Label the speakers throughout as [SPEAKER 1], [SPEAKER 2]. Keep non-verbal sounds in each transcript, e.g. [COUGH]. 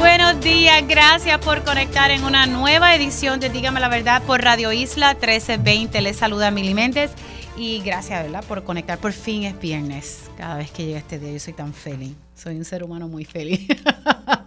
[SPEAKER 1] Buenos días, gracias por conectar en una nueva edición de Dígame la Verdad por Radio Isla 1320. Les saluda Mili Méndez y gracias, ¿verdad?, por conectar. Por fin es viernes. Cada vez que llega este día yo soy tan feliz. Soy un ser humano muy feliz.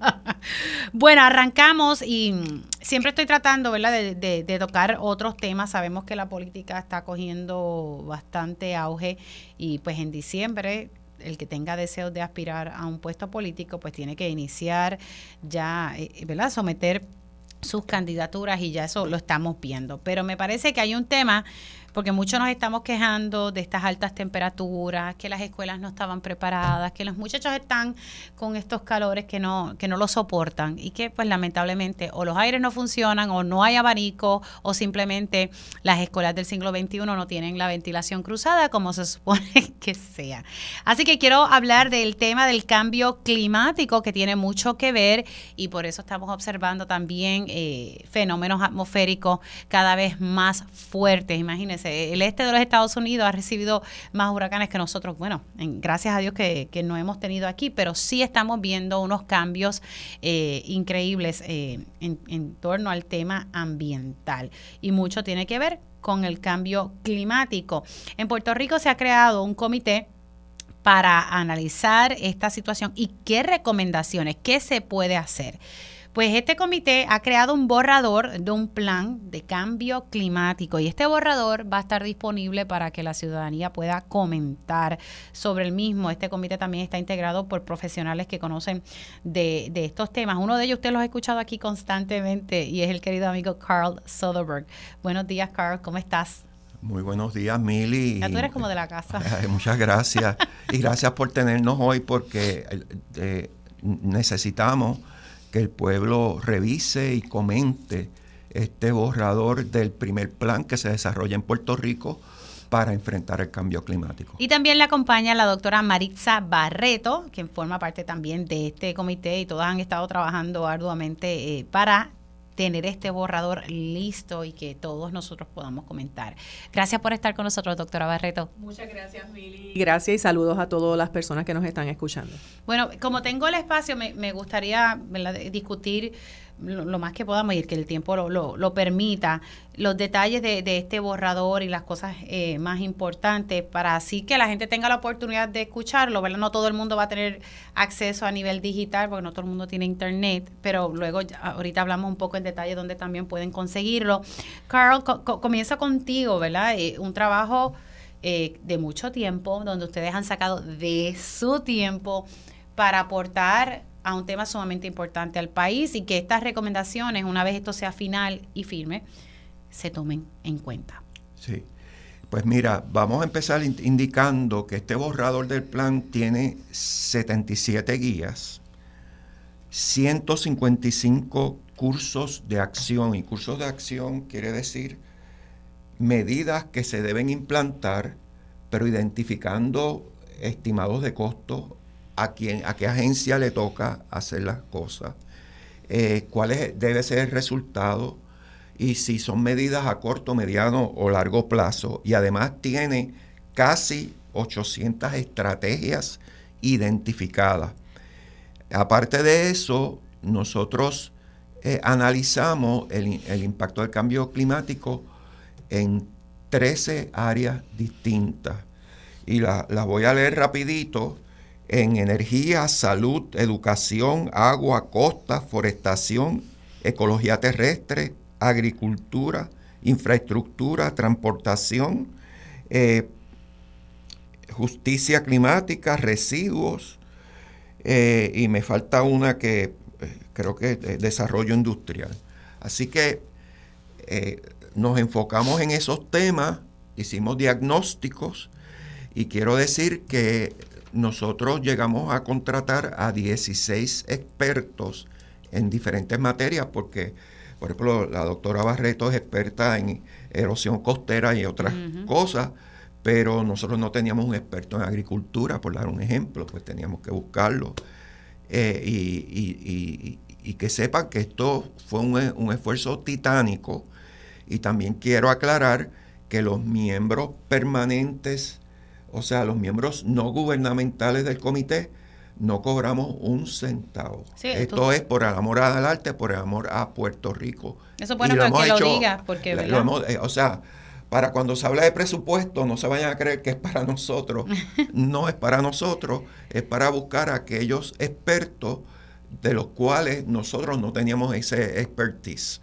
[SPEAKER 1] [LAUGHS] bueno, arrancamos y siempre estoy tratando, ¿verdad?, de, de tocar otros temas. Sabemos que la política está cogiendo bastante auge y pues en diciembre el que tenga deseos de aspirar a un puesto político, pues tiene que iniciar ya, eh, ¿verdad? Someter sus candidaturas y ya eso lo estamos viendo. Pero me parece que hay un tema porque muchos nos estamos quejando de estas altas temperaturas, que las escuelas no estaban preparadas, que los muchachos están con estos calores que no que no lo soportan y que pues lamentablemente o los aires no funcionan o no hay abanico o simplemente las escuelas del siglo XXI no tienen la ventilación cruzada como se supone [LAUGHS] que sea. Así que quiero hablar del tema del cambio climático que tiene mucho que ver y por eso estamos observando también eh, fenómenos atmosféricos cada vez más fuertes. Imagínense el este de los Estados Unidos ha recibido más huracanes que nosotros. Bueno, gracias a Dios que, no hemos tenido aquí, pero sí estamos viendo unos cambios eh, increíbles eh, en, torno al tema ambiental. Y mucho tiene que ver con el cambio climático. En Puerto Rico se ha creado un comité para analizar esta situación y qué recomendaciones, qué se puede hacer. Pues este comité ha creado un borrador de un plan de cambio climático y este borrador va a estar disponible para que la ciudadanía pueda comentar sobre el mismo. Este comité también está integrado por profesionales que conocen de, estos temas. Uno de ellos usted los ha escuchado aquí constantemente y es el querido amigo Carl Soderberg. Buenos días, Carl, ¿cómo estás?
[SPEAKER 2] Muy buenos días, Mili.
[SPEAKER 1] Ya tú eres como de la casa. [LAUGHS]
[SPEAKER 2] Muchas gracias. y gracias por tenernos hoy porque eh, necesitamos que el pueblo revise y comente este borrador del primer plan que se desarrolla en Puerto Rico para enfrentar el cambio climático.
[SPEAKER 1] Y también le acompaña la doctora Maritza Barreto, quien forma parte también de este comité y todas han estado trabajando arduamente eh, para tener este borrador listo y que todos nosotros podamos comentar. Gracias por estar con nosotros, doctora Barreto.
[SPEAKER 3] Muchas gracias, Mili. Gracias y saludos a todas las personas que nos están escuchando.
[SPEAKER 1] Bueno, como tengo el espacio, me, me gustaría discutir lo, más que podamos y que el tiempo lo, lo, permita, los detalles de, de, este borrador y las cosas eh, más importantes para así que la gente tenga la oportunidad de escucharlo, ¿verdad? No todo el mundo va a tener acceso a nivel digital porque no todo el mundo tiene internet, pero luego ahorita hablamos un poco en detalle donde también pueden conseguirlo. Carl, comienza contigo, ¿verdad? Eh, un trabajo eh, de mucho tiempo donde ustedes han sacado de su tiempo para aportar a un tema sumamente importante al país y que estas recomendaciones, una vez esto sea final y firme, se tomen en cuenta.
[SPEAKER 2] Sí. Pues mira, vamos a empezar indicando que este borrador del plan tiene 77 guías, 155 cursos de acción, y cursos de acción quiere decir medidas que se deben implantar, pero identificando estimados de costo a, quién, a qué agencia le toca hacer las cosas, eh, cuál debe ser el resultado y si son medidas a corto, mediano o largo plazo. Y además tiene casi 800 estrategias identificadas. Aparte de eso, nosotros eh, analizamos el, impacto del cambio climático en 13 áreas distintas. Y las voy a leer rapidito en energía, salud, educación, agua, costa, forestación, ecología terrestre, agricultura, infraestructura, transportación, eh, justicia climática, residuos, eh, y me falta una que eh, creo que es desarrollo industrial. Así que nos enfocamos en esos temas, hicimos diagnósticos, y quiero decir que nosotros llegamos a contratar a 16 expertos en diferentes materias porque Por ejemplo, la doctora Barreto es experta en erosión costera y otras cosas, pero nosotros no teníamos un experto en agricultura, por dar un ejemplo, pues teníamos que buscarlo. Eh, y, que sepan que esto fue un, esfuerzo titánico. Y también quiero aclarar que los miembros permanentes, o sea, los miembros no gubernamentales del comité, no cobramos un centavo. Esto es por el amor al arte, por el amor a Puerto Rico.
[SPEAKER 1] Eso es bueno que lo digas, porque...
[SPEAKER 2] Eh, o sea, para cuando se habla de presupuesto, no se vayan a creer que es para [LAUGHS] nosotros. no es para nosotros, es para buscar a aquellos expertos de los cuales nosotros no teníamos ese expertise.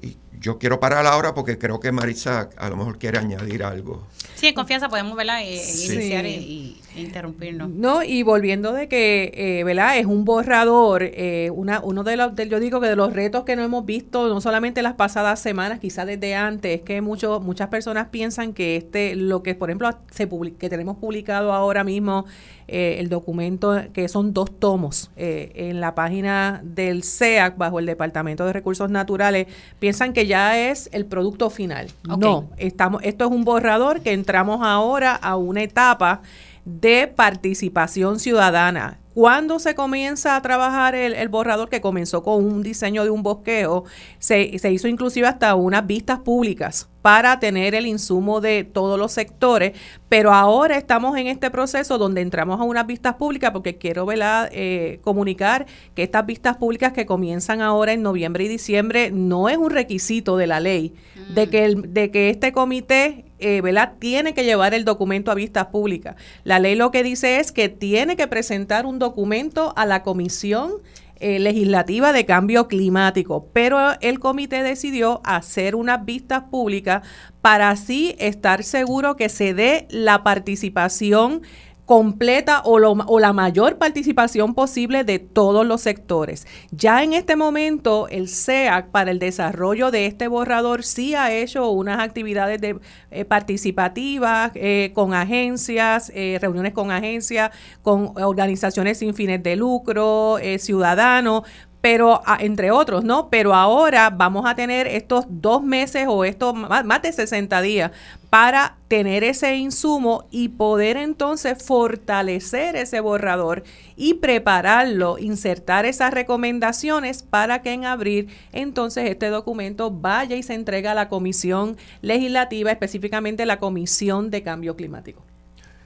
[SPEAKER 2] Y yo quiero parar ahora porque creo que Marisa a lo mejor quiere añadir algo.
[SPEAKER 1] Sí, en confianza podemos verla e, iniciar y, interrumpirnos.
[SPEAKER 3] No, y volviendo de que, eh, ¿verdad? Es un borrador, eh, una, uno de los, yo digo que de los retos que no hemos visto, no solamente las pasadas semanas, quizás desde antes, es que muchos muchas personas piensan que este, lo que por ejemplo se que tenemos publicado ahora mismo, eh, el documento, que son dos tomos en la página del SEAC bajo el Departamento de Recursos Naturales, piensan que ya es el producto final. No, estamos, esto es un borrador que entramos ahora a una etapa de participación ciudadana. Cuando se comienza a trabajar el, borrador, que comenzó con un diseño de un bosqueo, se, se, hizo inclusive hasta unas vistas públicas para tener el insumo de todos los sectores, pero ahora estamos en este proceso donde entramos a unas vistas públicas porque quiero eh, comunicar que estas vistas públicas que comienzan ahora en noviembre y diciembre no es un requisito de la ley, de, mm. que el, de que este comité eh, tiene que llevar el documento a vistas públicas. La ley lo que dice es que tiene que presentar un documento a la comisión eh, legislativa de cambio climático, pero el comité decidió hacer unas vistas públicas para así estar seguro que se dé la participación completa o, o, la mayor participación posible de todos los sectores. Ya en este momento el SEAC para el desarrollo de este borrador sí ha hecho unas actividades de, eh, participativas eh, con agencias, eh, reuniones con agencias, con organizaciones sin fines de lucro, ciudadanos, pero entre otros, ¿no? Pero ahora vamos a tener estos dos meses o estos más, de 60 días para tener ese insumo y poder entonces fortalecer ese borrador y prepararlo, insertar esas recomendaciones para que en abril entonces este documento vaya y se entregue a la comisión legislativa, específicamente la Comisión de Cambio Climático.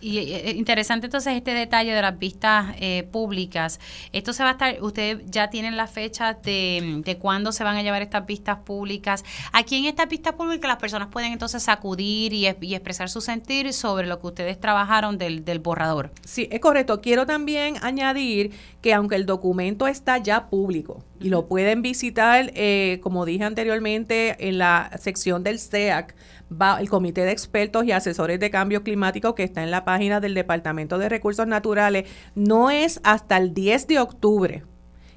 [SPEAKER 1] Y eh, interesante entonces este detalle de las vistas eh, públicas. Esto se va a estar, ustedes ya tienen la fecha de, de cuándo se van a llevar estas vistas públicas. Aquí en estas vistas públicas las personas pueden entonces acudir y, expresar su sentir sobre lo que ustedes trabajaron del, del borrador.
[SPEAKER 3] Sí, es correcto. Quiero también añadir que aunque el documento está ya público y lo pueden visitar, eh, como dije anteriormente, en la sección del SEAC, va el Comité de Expertos y Asesores de Cambio Climático que está en la página del Departamento de Recursos Naturales, no es hasta el 10 de octubre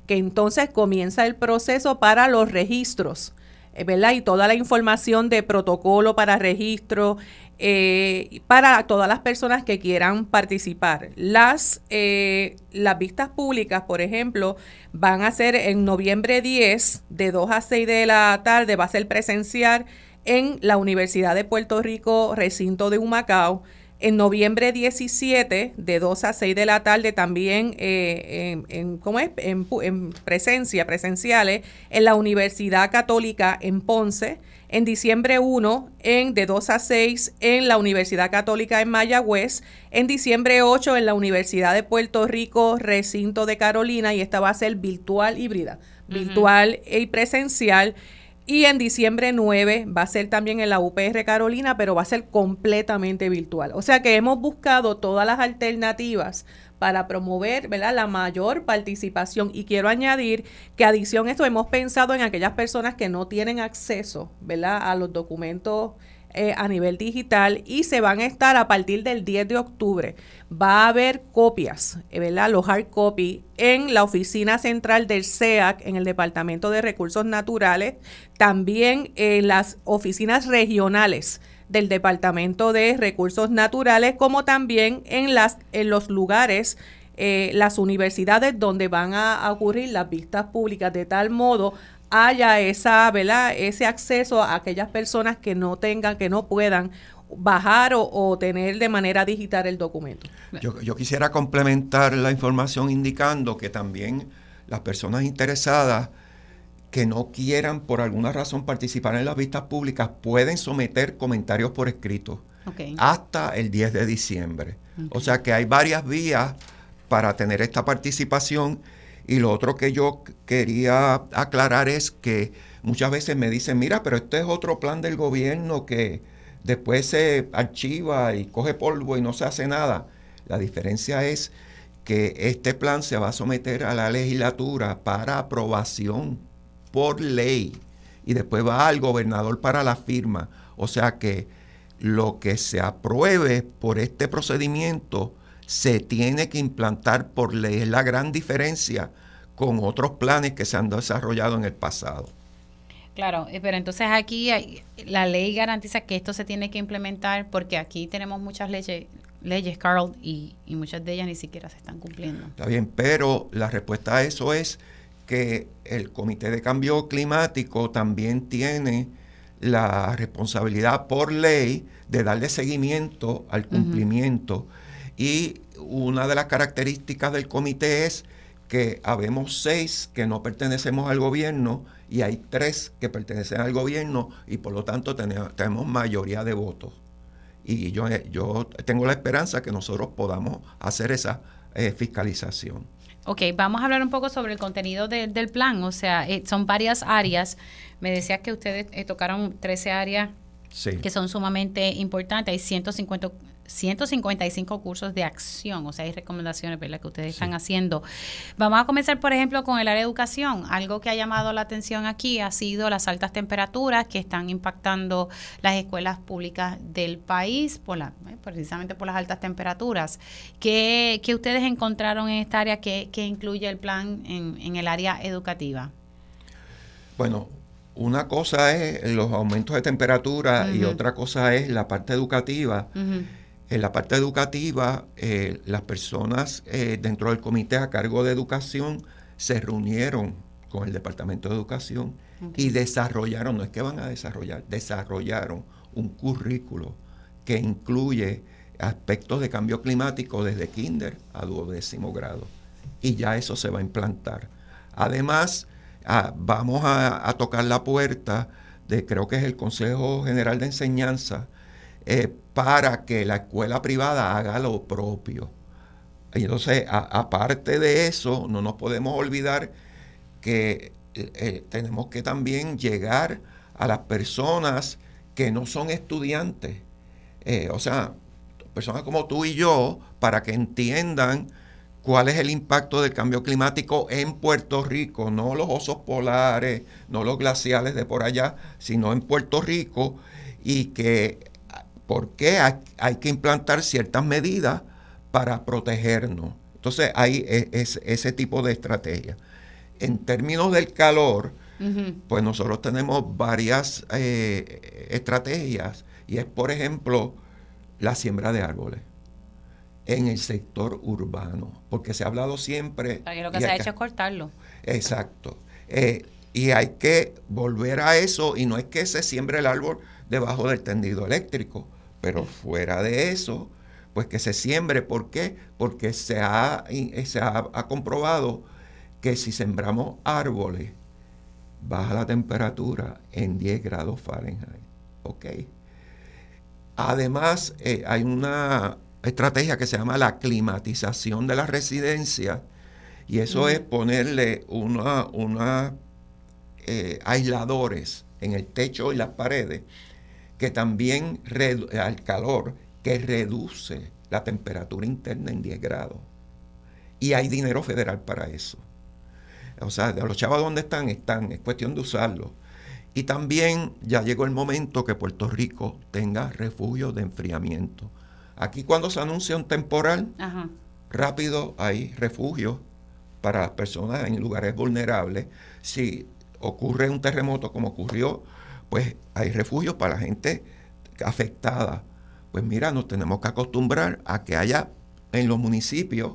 [SPEAKER 3] que entonces comienza el proceso para los registros. Eh, ¿verdad? Y toda la información de protocolo para registro, eh, para todas las personas que quieran participar. Las, eh, las vistas públicas, por ejemplo, van a ser en noviembre 10, de 2 a 6 de la tarde, va a ser presencial en la Universidad de Puerto Rico, recinto de Humacao. En noviembre 17, de 2 a 6 de la tarde, también eh, en, ¿cómo es? En, en, presencia, presenciales, en la Universidad Católica en Ponce. En diciembre 1, en de 2 a 6, en la Universidad Católica en Mayagüez. En diciembre 8, en la Universidad de Puerto Rico, recinto de Carolina. Y esta va a ser virtual híbrida, virtual y presencial. Y en diciembre 9 va a ser también en la UPR Carolina, pero va a ser completamente virtual. O sea que hemos buscado todas las alternativas para promover ¿verdad? la mayor participación. Y quiero añadir que adición a esto hemos pensado en aquellas personas que no tienen acceso ¿verdad? a los documentos eh, a nivel digital y se van a estar a partir del 10 de octubre. Va a haber copias, eh, ¿verdad? Los hard copy en la oficina central del SEAC, en el Departamento de Recursos Naturales, también en las oficinas regionales del Departamento de Recursos Naturales, como también en, las, en los lugares eh, las universidades donde van a ocurrir las vistas públicas de tal modo haya esa, ¿verdad? ese acceso a aquellas personas que no tengan, que no puedan bajar o, tener de manera digital el documento.
[SPEAKER 2] Yo, yo, quisiera complementar la información indicando que también las personas interesadas que no quieran por alguna razón participar en las vistas públicas pueden someter comentarios por escrito hasta el 10 de diciembre. O sea que hay varias vías para tener esta participación y lo otro que yo quería aclarar es que muchas veces me dicen, mira, pero este es otro plan del gobierno que después se archiva y coge polvo y no se hace nada. La diferencia es que este plan se va a someter a la legislatura para aprobación por ley y después va al gobernador para la firma. O sea que lo que se apruebe por este procedimiento se tiene que implantar por ley. Es la gran diferencia con otros planes que se han desarrollado en el pasado.
[SPEAKER 1] Claro, eh, pero entonces aquí la ley garantiza que esto se tiene que implementar porque aquí tenemos muchas leyes, leyes Carl, y, y muchas de ellas ni siquiera se están cumpliendo.
[SPEAKER 2] Está bien, pero la respuesta a eso es que el Comité de Cambio Climático también tiene la responsabilidad por ley de darle seguimiento al cumplimiento. Y una de las características del comité es que habemos seis que no pertenecemos al gobierno y hay tres que pertenecen al gobierno y por lo tanto tenemos, mayoría de votos. Y yo, yo tengo la esperanza que nosotros podamos hacer esa eh, fiscalización.
[SPEAKER 1] Ok, vamos a hablar un poco sobre el contenido del plan. O sea, eh, son varias áreas. Me decías que ustedes eh, tocaron 13 áreas que son sumamente importantes. Hay 150, 155 cursos de acción, o sea, hay recomendaciones ¿verdad? que ustedes están haciendo. Vamos a comenzar, por ejemplo, con el área de educación. Algo que ha llamado la atención aquí ha sido las altas temperaturas que están impactando las escuelas públicas del país, por la, eh, precisamente por las altas temperaturas. ¿Qué, ustedes encontraron en esta área que, incluye el plan en, en el área educativa?
[SPEAKER 2] Bueno, una cosa es los aumentos de temperatura y otra cosa es la parte educativa. En la parte educativa, eh, las personas eh, dentro del comité a cargo de educación se reunieron con el Departamento de Educación y desarrollaron, no es que van a desarrollar, desarrollaron un currículo que incluye aspectos de cambio climático desde kinder a duodécimo grado. Y ya eso se va a implantar. Además, Ah, vamos a, tocar la puerta de, creo que es el Consejo General de Enseñanza, eh, para que la escuela privada haga lo propio. Y entonces, aparte de eso, no nos podemos olvidar que eh, eh, tenemos que también llegar a las personas que no son estudiantes. o sea, personas como tú y yo, para que entiendan cuál es el impacto del cambio climático en Puerto Rico, no los osos polares, no los glaciales de por allá, sino en Puerto Rico, y que por qué hay, que implantar ciertas medidas para protegernos. Entonces hay e, ese tipo de estrategia. En términos del calor, pues nosotros tenemos varias eh, estrategias, y es, por ejemplo, la siembra de árboles en el sector urbano, porque se ha hablado siempre...
[SPEAKER 1] lo que se ha hecho es cortarlo.
[SPEAKER 2] Exacto. Eh, y hay que volver a eso, y no es que se siembre el árbol debajo del tendido eléctrico, pero fuera de eso, pues que se siembre. ¿Por qué? Porque se ha, se ha, comprobado que si sembramos árboles, baja la temperatura en 10 grados Fahrenheit. ¿Ok? Además, eh, hay una estrategia que se llama la climatización de la residencia y eso es ponerle una, una eh, aisladores en el techo y las paredes que también al calor que reduce la temperatura interna en 10 grados. Y hay dinero federal para eso. O sea, de los chavos donde están, están, es cuestión de usarlo. Y también ya llegó el momento que Puerto Rico tenga refugios de enfriamiento Aquí cuando se anuncia un temporal, rápido hay refugios para las personas en lugares vulnerables. Si ocurre un terremoto como ocurrió, pues hay refugios para la gente afectada. Pues mira, nos tenemos que acostumbrar a que haya en los municipios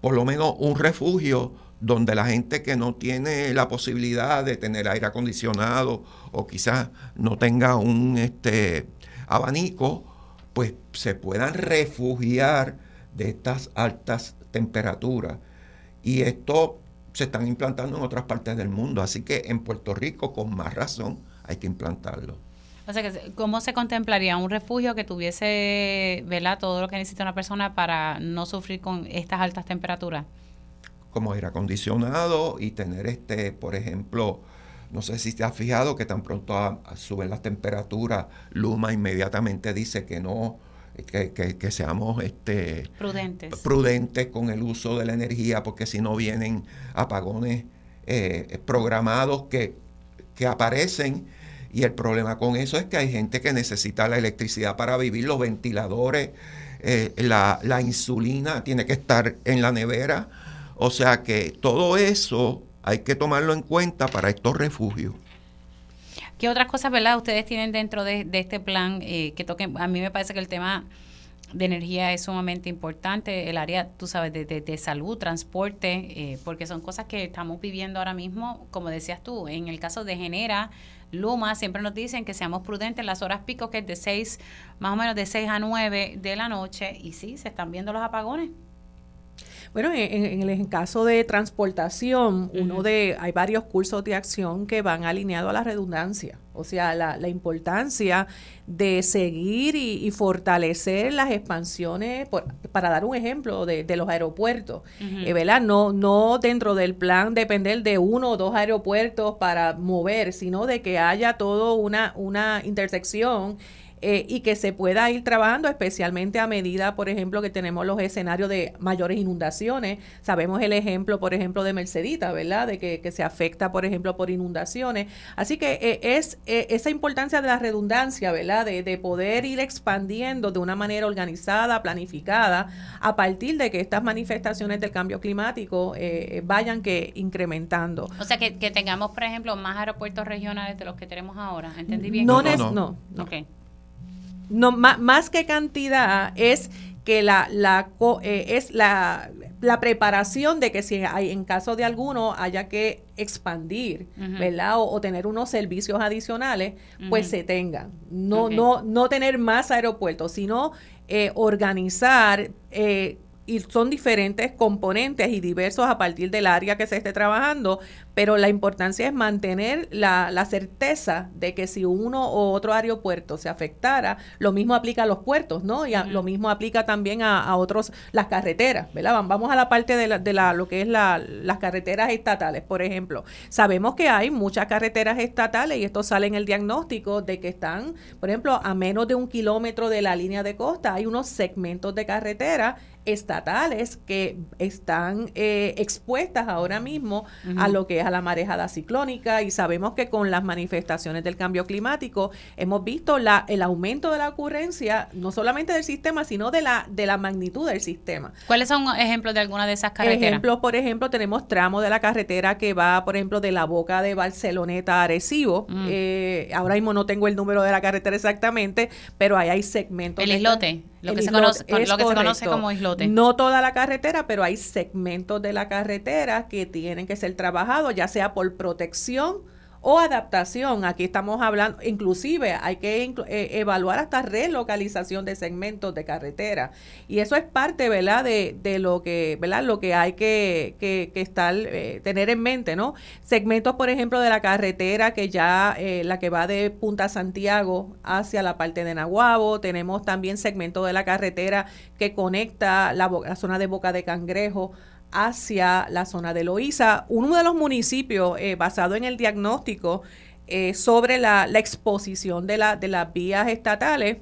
[SPEAKER 2] por lo menos un refugio donde la gente que no tiene la posibilidad de tener aire acondicionado o quizás no tenga un este, abanico, pues se puedan refugiar de estas altas temperaturas. Y esto se están implantando en otras partes del mundo, así que en Puerto Rico con más razón hay que implantarlo.
[SPEAKER 1] O sea, que, ¿cómo se contemplaría un refugio que tuviese ¿verdad? todo lo que necesita una persona para no sufrir con estas altas temperaturas?
[SPEAKER 2] Como aire acondicionado y tener, este, por ejemplo, no sé si te has fijado que tan pronto suben las temperaturas, Luma inmediatamente dice que no, que, seamos este,
[SPEAKER 1] prudentes.
[SPEAKER 2] prudentes con el uso de la energía, porque si no vienen apagones eh, programados que, que aparecen y el problema con eso es que hay gente que necesita la electricidad para vivir, los ventiladores, eh, la, insulina tiene que estar en la nevera. O sea que todo eso hay que tomarlo en cuenta para estos refugios.
[SPEAKER 1] ¿Qué otras cosas, verdad, ustedes tienen dentro de, este plan eh, que toquen? A mí me parece que el tema de energía es sumamente importante, el área, tú sabes, de, de, salud, transporte, eh, porque son cosas que estamos viviendo ahora mismo, como decías tú, en el caso de Genera, Luma, siempre nos dicen que seamos prudentes en las horas pico, que es de 6, más o menos de 6 a 9 de la noche, y sí, se están viendo los apagones.
[SPEAKER 3] Bueno, en, el caso de transportación, uno de, hay varios cursos de acción que van alineados a la redundancia, o sea, la, importancia de seguir y, fortalecer las expansiones, para dar un ejemplo de, los aeropuertos, eh, ¿verdad? No, no dentro del plan depender de uno o dos aeropuertos para mover, sino de que haya todo una, una intersección eh, y que se pueda ir trabajando, especialmente a medida, por ejemplo, que tenemos los escenarios de mayores inundaciones. Sabemos el ejemplo, por ejemplo, de Mercedita, ¿verdad? De que, se afecta, por ejemplo, por inundaciones. Así que eh, es eh, esa importancia de la redundancia, ¿verdad? De, de, poder ir expandiendo de una manera organizada, planificada, a partir de que estas manifestaciones del cambio climático vayan que incrementando.
[SPEAKER 1] O sea, que, que, tengamos, por ejemplo, más aeropuertos regionales de los que tenemos ahora. ¿Entendí bien?
[SPEAKER 3] No, no, no. no, no más, que cantidad es que la, la eh, es la, la, preparación de que si hay en caso de alguno haya que expandir, ¿verdad? O, tener unos servicios adicionales, pues se tengan. No, no, no tener más aeropuertos, sino eh, organizar eh, y son diferentes componentes y diversos a partir del área que se esté trabajando, pero la importancia es mantener la, la certeza de que si uno o otro aeropuerto se afectara, lo mismo aplica a los puertos, ¿no? Y lo mismo aplica también a, a, otros, las carreteras, ¿verdad? Vamos a la parte de, la, de la, lo que es la, las carreteras estatales, por ejemplo. Sabemos que hay muchas carreteras estatales y esto sale en el diagnóstico de que están, por ejemplo, a menos de un kilómetro de la línea de costa, hay unos segmentos de carretera estatales que están eh, expuestas ahora mismo a lo que es a la marejada ciclónica y sabemos que con las manifestaciones del cambio climático hemos visto la, el aumento de la ocurrencia no solamente del sistema sino de la de la magnitud del sistema.
[SPEAKER 1] ¿Cuáles son ejemplos de alguna de esas carreteras?
[SPEAKER 3] Ejemplos, por ejemplo, tenemos tramos de la carretera que va, por ejemplo, de la boca de Barceloneta a Arecibo. Mm. Eh, ahora mismo no tengo el número de la carretera exactamente, pero ahí hay segmentos.
[SPEAKER 1] El islote. Lo, que, se conoce, lo que se conoce como islote.
[SPEAKER 3] No toda la carretera, pero hay segmentos de la carretera que tienen que ser trabajados, ya sea por protección o adaptación. Aquí estamos hablando, inclusive hay que eh, evaluar hasta relocalización de segmentos de carretera. Y eso es parte, ¿verdad? De, de lo que, ¿verdad? Lo que hay que, que, estar, eh, tener en mente, ¿no? Segmentos, por ejemplo, de la carretera que ya, eh, la que va de Punta Santiago hacia la parte de Nahuabo. Tenemos también segmentos de la carretera que conecta la, la zona de Boca de Cangrejo hacia la zona de Loíza, uno de los municipios eh, basado en el diagnóstico eh, sobre la, exposición de, la, de las vías estatales.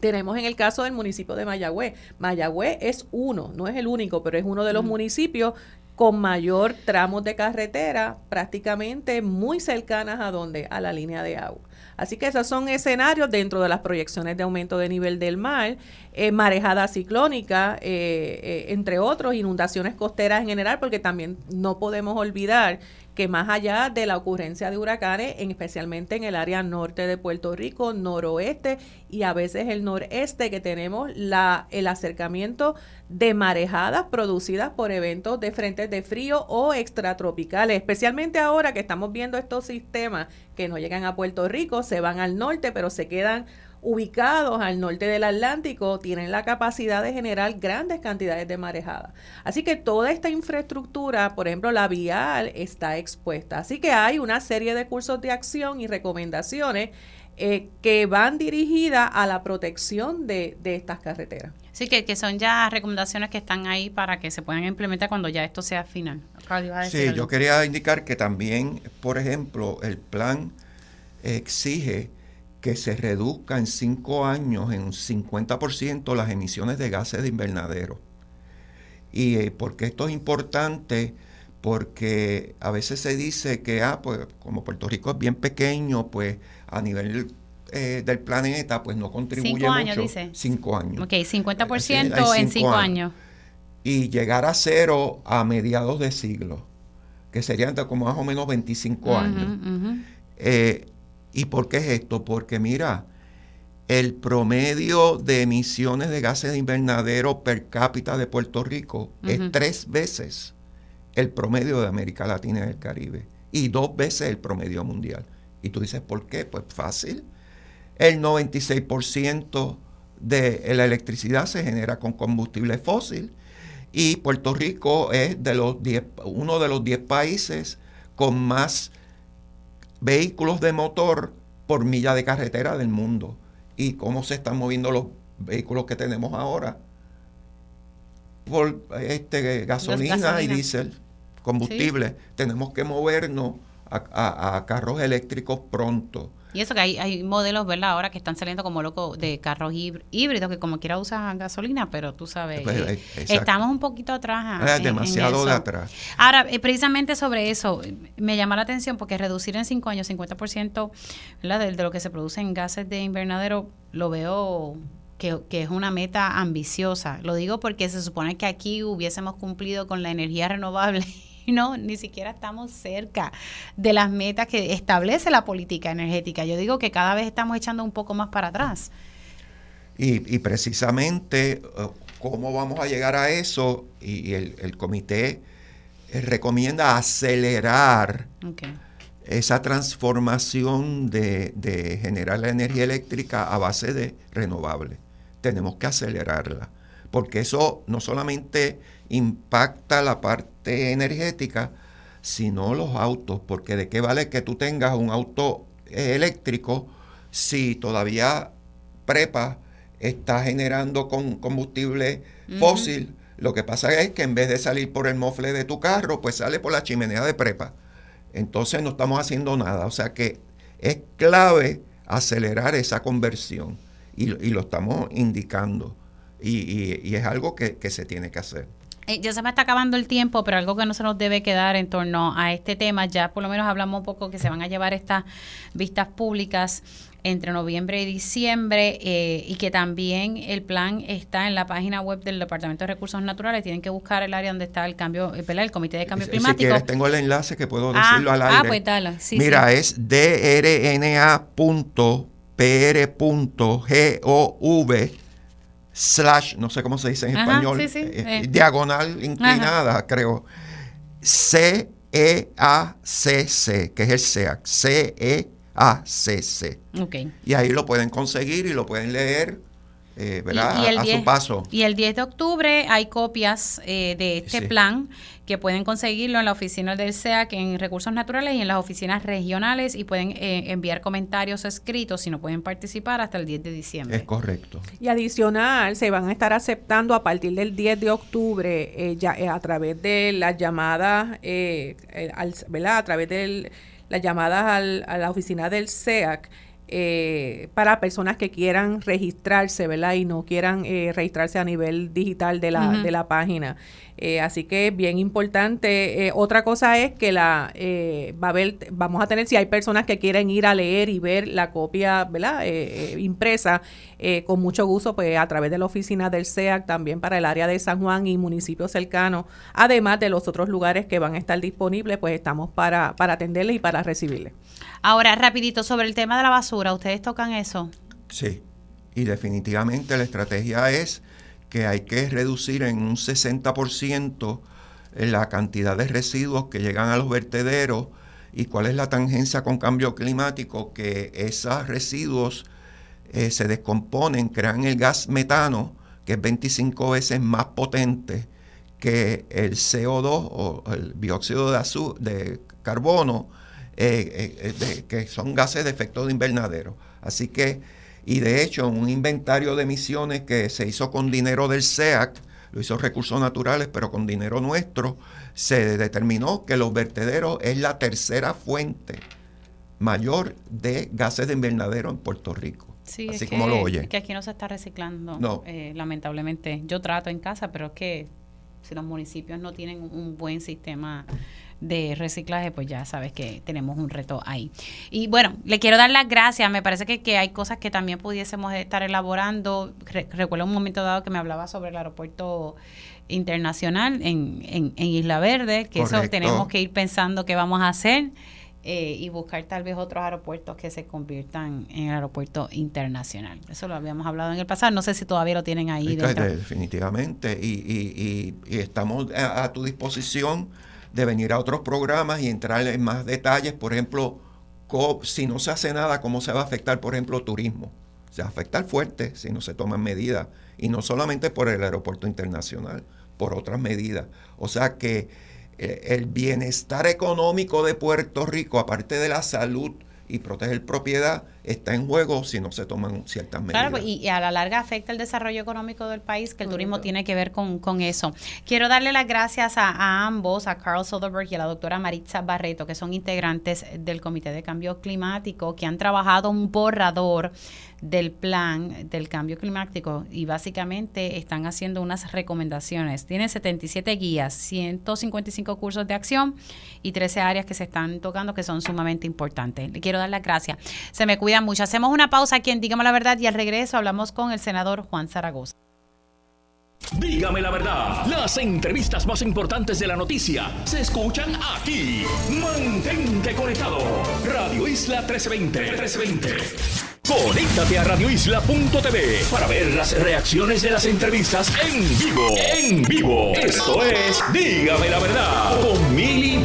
[SPEAKER 3] Tenemos en el caso del municipio de Mayagüez. Mayagüez es uno, no es el único, pero es uno de los municipios con mayor tramos de carretera, prácticamente muy cercanas a donde a la línea de agua. Así que esos son escenarios dentro de las proyecciones de aumento de nivel del mar, eh, marejada ciclónica, eh, eh, entre otros, inundaciones costeras en general, porque también no podemos olvidar que más allá de la ocurrencia de huracanes, en, especialmente en el área norte de Puerto Rico, noroeste y a veces el noreste, que tenemos la, el acercamiento de marejadas producidas por eventos de frentes de frío o extratropicales, especialmente ahora que estamos viendo estos sistemas que no llegan a Puerto Rico, se van al norte, pero se quedan ubicados al norte del Atlántico tienen la capacidad de generar grandes cantidades de marejada. Así que toda esta infraestructura, por ejemplo la vial, está expuesta. Así que hay una serie de cursos de acción y recomendaciones eh, que van dirigidas a la protección de, estas carreteras.
[SPEAKER 1] Sí, que, que, son ya recomendaciones que están ahí para que se puedan implementar cuando ya esto sea final.
[SPEAKER 2] Sí, yo quería indicar que también, por ejemplo, el plan exige que se reduzca en cinco años en un 50% las emisiones de gases de invernadero. ¿Y eh, porque esto es importante? Porque a veces se dice que, ah, pues como Puerto Rico es bien pequeño, pues a nivel eh, del planeta, pues no contribuye cinco años, Dice. Cinco años.
[SPEAKER 1] Ok, 50% en cinco años.
[SPEAKER 2] Y llegar a cero a mediados de siglo, que serían como más o menos 25 años. Eh, ¿Y por qué es esto? Porque mira, el promedio de emisiones de gases de invernadero per cápita de Puerto Rico es tres veces el promedio de América Latina y el Caribe y dos veces el promedio mundial. Y tú dices, ¿por qué? Pues fácil. El 96% de la electricidad se genera con combustible fósil y Puerto Rico es de los uno de los 10 países con más vehículos de motor por milla de carretera del mundo. ¿Y cómo se están moviendo los vehículos que tenemos ahora? Por este, gasolina, y diésel, combustible. Tenemos que movernos a carros eléctricos pronto.
[SPEAKER 1] Y eso que hay, hay modelos, ¿verdad? Ahora que están saliendo como locos de carros híbridos que como quiera usan gasolina, pero tú sabes, pues, eh, estamos un poquito atrás.
[SPEAKER 2] Ah, demasiado de atrás.
[SPEAKER 1] Ahora, eh, precisamente sobre eso, me llama la atención porque reducir en cinco años 50% ¿verdad? De, de lo que se produce en gases de invernadero, lo veo que, que, es una meta ambiciosa. Lo digo porque se supone que aquí hubiésemos cumplido con la energía renovable [LAUGHS] [LAUGHS] no, ni siquiera estamos cerca de las metas que establece la política energética. Yo digo que cada vez estamos echando un poco más para atrás.
[SPEAKER 2] Y, precisamente, eh, ¿cómo vamos a llegar a eso? Y el, comité eh, recomienda acelerar esa transformación de, de generar la energía eléctrica a base de renovables. Tenemos que acelerarla, porque eso no solamente impacta la parte energética, sino los autos, porque de qué vale que tú tengas un auto eléctrico si todavía prepa está generando con combustible fósil. Lo que pasa es que en vez de salir por el mofle de tu carro, pues sale por la chimenea de prepa. Entonces no estamos haciendo nada. O sea que es clave acelerar esa conversión y, lo estamos indicando. Y, es algo que se tiene que hacer.
[SPEAKER 1] Eh, ya se me está acabando el tiempo, pero algo que no se nos debe quedar en torno a este tema, ya por lo menos hablamos un poco que se van a llevar estas vistas públicas entre noviembre y diciembre eh, y que también el plan está en la página web del Departamento de Recursos Naturales. Tienen que buscar el área donde está el cambio, eh, el Comité de Cambio Climático. Si
[SPEAKER 2] quieres, tengo el enlace que puedo ah, decirlo al ah, aire. Ah, pues dale. Mira, es drna.pr.gov slash, no sé cómo se dice en español, eh, eh. diagonal inclinada, creo, C-E-A-C-C, que es el SEAC, C-E-A-C-C. Okay. Y ahí lo pueden conseguir y lo pueden leer. Eh, ¿verdad? a su paso.
[SPEAKER 1] Y el 10 de octubre hay copias de este plan que pueden conseguirlo en la oficina del SEAC en Recursos Naturales y en las oficinas regionales y pueden eh, enviar comentarios escritos si no pueden participar hasta el 10 de diciembre.
[SPEAKER 2] Es correcto.
[SPEAKER 3] Y adicional, se van a estar aceptando a partir del 10 de octubre eh, ya, eh, a través de las llamadas, ¿verdad? A través de las llamadas a la oficina del SEAC. Para personas que quieran registrarse, ¿verdad? Y no quieran registrarse a nivel digital de la, de la página. Eh, así que bien importante. Eh, otra cosa es que la eh, va a haber, vamos a tener, si hay personas que quieren ir a leer y ver la copia, ¿verdad? impresa, con mucho gusto, pues a través de la oficina del SEAC, también para el área de San Juan y municipios cercanos, además de los otros lugares que van a estar disponibles, pues estamos para, para atenderles y para recibirles.
[SPEAKER 1] Ahora, rapidito, sobre el tema de la basura, ¿ustedes tocan eso?
[SPEAKER 2] Sí, y definitivamente la estrategia es que hay que reducir en un 60% la cantidad de residuos que llegan a los vertederos y cuál es la tangencia con cambio climático, que esos residuos eh, se descomponen, crean el gas metano, que es 25 veces más potente que el CO2 o el dióxido de, de carbono, eh, eh, que son gases de efecto de invernadero. Así que y de hecho, un inventario de emisiones que se hizo con dinero del SEAC, lo hizo Recursos Naturales, pero con dinero nuestro, se determinó que los vertederos es la tercera fuente mayor de gases de invernadero en Puerto Rico.
[SPEAKER 1] Sí, así como lo oye. que aquí no se está reciclando, eh, lamentablemente. Yo trato en casa, pero es que si los municipios no tienen un buen sistema de reciclaje, pues ya sabes que tenemos un reto ahí. Y bueno, le quiero dar las gracias. Me parece que, que hay cosas que también pudiésemos estar elaborando. recuerdo un momento dado que me hablaba sobre el aeropuerto internacional en, en, Isla Verde, que eso tenemos que ir pensando qué vamos a hacer. Eh, y buscar tal vez otros aeropuertos que se conviertan en el aeropuerto internacional. Eso lo habíamos hablado en el pasado, no sé si todavía lo tienen ahí.
[SPEAKER 2] Definitivamente, y, y, y, estamos a, tu disposición de venir a otros programas y entrar en más detalles, por ejemplo, si no se hace nada, cómo se va a afectar, por ejemplo, turismo. Se va a afectar fuerte si no se toman medidas, y no solamente por el aeropuerto internacional, por otras medidas. O sea que eh, el bienestar económico de Puerto Rico, aparte de la salud y proteger propiedad está en juego si no se toman ciertas medidas.
[SPEAKER 1] Claro, y, a la larga afecta el desarrollo económico del país, que el turismo tiene que ver con, eso. Quiero darle las gracias a, ambos, a Carl Soderberg y a la doctora Maritza Barreto, que son integrantes del Comité de Cambio Climático, que han trabajado un borrador del plan del cambio climático y básicamente están haciendo unas recomendaciones. Tienen 77 guías, 155 cursos de acción y 13 áreas que se están tocando que son sumamente importantes. Le quiero dar las gracias. Se me cuidan mucho. Hacemos una pausa aquí en Dígame la Verdad y al regreso hablamos con el senador Juan Zaragoza.
[SPEAKER 4] Dígame la verdad, las entrevistas más importantes de la noticia se escuchan aquí. Mantente conectado. Radio Isla 1320. 1320. Conéctate a radioisla.tv para ver las reacciones de las entrevistas en vivo. En vivo. Esto es Dígame la verdad con Mili.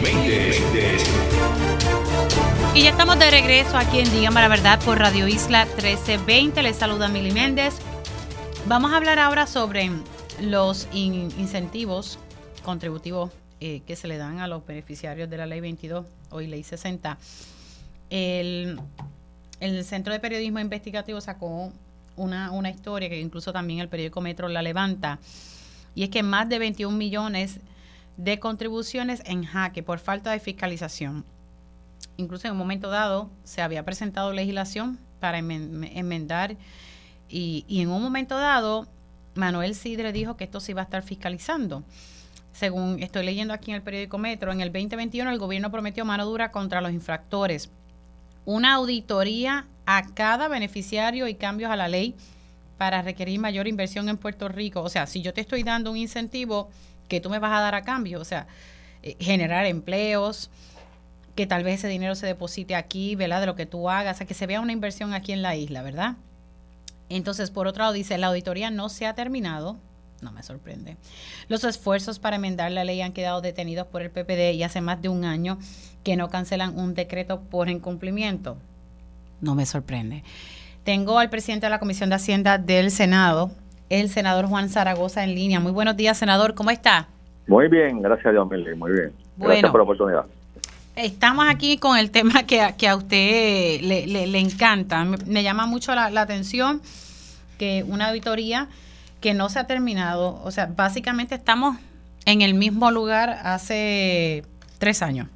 [SPEAKER 1] Y ya estamos de regreso aquí en Dígame la verdad por Radio Isla 1320. Les saluda Mili Méndez. Vamos a hablar ahora sobre los incentivos contributivos eh, que se le dan a los beneficiarios de la ley 22, hoy ley 60. El el Centro de Periodismo Investigativo sacó una, una historia que incluso también el periódico Metro la levanta, y es que más de 21 millones de contribuciones en jaque por falta de fiscalización. Incluso en un momento dado se había presentado legislación para enmendar y, y en un momento dado Manuel Sidre dijo que esto se iba a estar fiscalizando. Según estoy leyendo aquí en el periódico Metro, en el 2021 el gobierno prometió mano dura contra los infractores una auditoría a cada beneficiario y cambios a la ley para requerir mayor inversión en Puerto Rico. O sea, si yo te estoy dando un incentivo que tú me vas a dar a cambio, o sea, eh, generar empleos, que tal vez ese dinero se deposite aquí, ¿verdad? De lo que tú hagas, o sea, que se vea una inversión aquí en la isla, ¿verdad? Entonces, por otro lado, dice, la auditoría no se ha terminado, no me sorprende. Los esfuerzos para enmendar la ley han quedado detenidos por el PPD y hace más de un año que no cancelan un decreto por incumplimiento. No me sorprende. Tengo al presidente de la Comisión de Hacienda del Senado, el senador Juan Zaragoza en línea. Muy buenos días, senador. ¿Cómo está?
[SPEAKER 5] Muy bien, gracias a Dios, Muy bien. Gracias por la oportunidad.
[SPEAKER 1] Estamos aquí con el tema que, que a usted le, encanta. Me, llama mucho la, la atención que una auditoría que no se ha terminado, o sea, básicamente estamos en el mismo lugar hace tres años.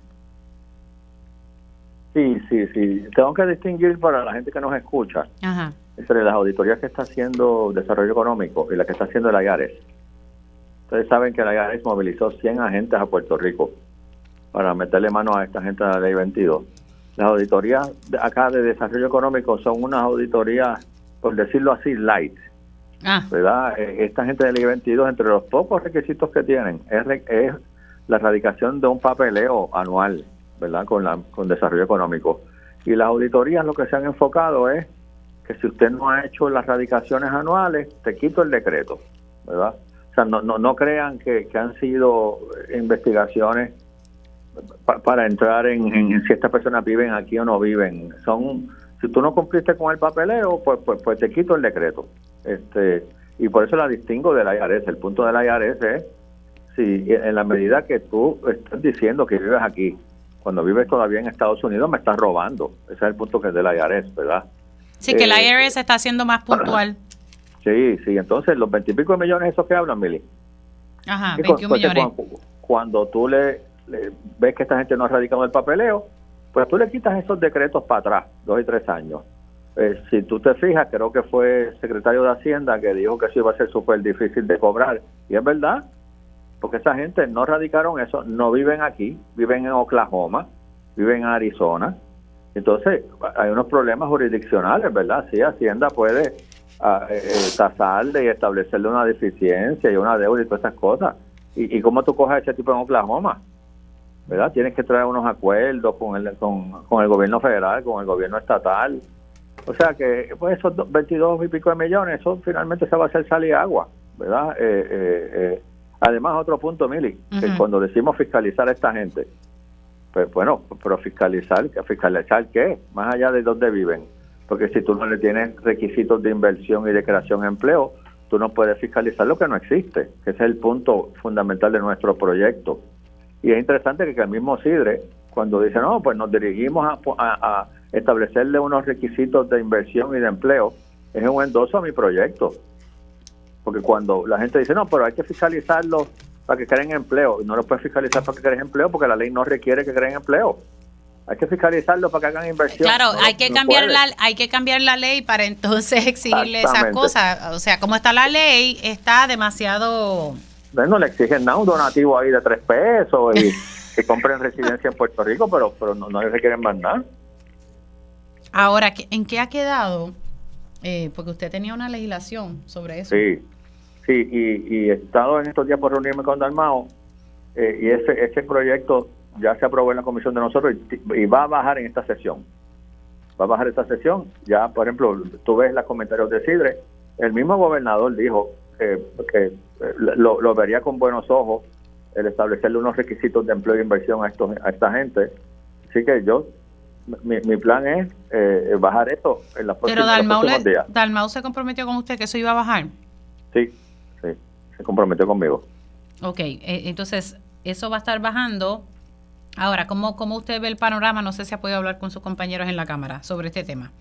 [SPEAKER 5] Sí, sí, sí. Tengo que distinguir para la gente que nos escucha entre las auditorías que está haciendo Desarrollo Económico y la que está haciendo el IARES.
[SPEAKER 6] Ustedes saben que la IARES movilizó 100 agentes a Puerto Rico para meterle mano a esta gente de la ley 22. Las auditorías acá de desarrollo económico son unas auditorías, por decirlo así, light. Ah. ¿Verdad? Eh, esta gente de ley 22, entre los pocos requisitos que tienen, es, es la erradicación de un papeleo anual, ¿verdad? Con, la, con desarrollo económico. Y las auditorías lo que se han enfocado es que si usted no ha hecho las radicaciones anuales, te quito el decreto, ¿verdad? O sea, no, no, no crean que, han sido investigaciones para entrar en, si estas personas viven aquí o no viven. Son, si tú no cumpliste con el papeleo, pues, pues, pues te quito el decreto. Este, y por eso la distingo del IRS. El punto del IRS es si en la medida que tú estás diciendo que vives aquí, cuando vives todavía en Estados Unidos, me estás robando. Ese es el punto que es del IRS, ¿verdad?
[SPEAKER 1] Sí, que el eh, IRS está haciendo más puntual.
[SPEAKER 6] Sí, sí. Entonces, los veintipico millones, esos que hablan, Mili.
[SPEAKER 1] Ajá, 21 millones.
[SPEAKER 6] Cuando, tú le, ves que esta gente no ha radicado el papeleo, pues tú le quitas esos decretos para atrás, dos y tres años. Eh, si tú te fijas, creo que fue el secretario de Hacienda que dijo que eso iba a ser súper difícil de cobrar. Y es verdad, porque esa gente no radicaron eso, no viven aquí, viven en Oklahoma, viven en Arizona. Entonces, hay unos problemas jurisdiccionales, ¿verdad? Sí, Hacienda puede uh, tasarle y establecerle una deficiencia y una deuda y todas esas cosas. ¿Y, cómo tú coges a ese tipo en Oklahoma? ¿Verdad? Tienes que traer unos acuerdos con el, con, con el gobierno federal, con el gobierno estatal. O sea que pues esos 22 y pico de millones, eso finalmente se va a hacer salir agua, ¿verdad? Eh, eh, eh Además, otro punto, Mili, que cuando decimos fiscalizar a esta gente, pues bueno, pero fiscalizar, ¿fiscalizar qué? Más allá de dónde viven. Porque si tú no le tienes requisitos de inversión y de creación de empleo, tú no puedes fiscalizar lo que no existe, que ese es el punto fundamental de nuestro proyecto. Y es interesante que el mismo CIDRE, cuando dice, no, pues nos dirigimos a, a establecerle unos requisitos de inversión y de empleo, es un endoso a mi proyecto. Porque cuando la gente dice, no, pero hay que fiscalizarlo para que creen empleo, no lo puedes fiscalizar para que creen empleo porque la ley no requiere que creen empleo. Hay que fiscalizarlo para que hagan inversión.
[SPEAKER 1] Claro, hay que cambiar la hay que cambiar la ley para entonces [LAUGHS] exigirle esas cosas. O sea, como está la ley, está demasiado.
[SPEAKER 6] Bueno, le exigen nada, un donativo ahí de tres pesos y [LAUGHS] que compren residencia en Puerto Rico, pero pero no, no le requieren más nada.
[SPEAKER 1] Ahora, ¿en qué ha quedado? Eh, porque usted tenía una legislación sobre eso.
[SPEAKER 6] Sí, Sí, y, he estado en estos días por reunirme con Dalmao eh, y ese, ese proyecto ya se aprobó en la comisión de nosotros y, va a bajar en esta sesión. Va a bajar esta sesión. Ya, por ejemplo, tú ves los comentarios de Sidre, el mismo gobernador dijo que eh, lo, lo, vería con buenos ojos el establecerle unos requisitos de empleo e inversión a, estos, a esta gente. Así que yo, mi, mi plan es eh, bajar esto en la próxima
[SPEAKER 1] Pero Dalmau se comprometió con usted que eso iba a bajar.
[SPEAKER 6] Sí, se comprometió conmigo.
[SPEAKER 1] Ok, eh, entonces eso va a estar bajando. Ahora, ¿cómo, ¿cómo usted ve el panorama? No sé si ha podido hablar con sus compañeros en la Cámara sobre este tema.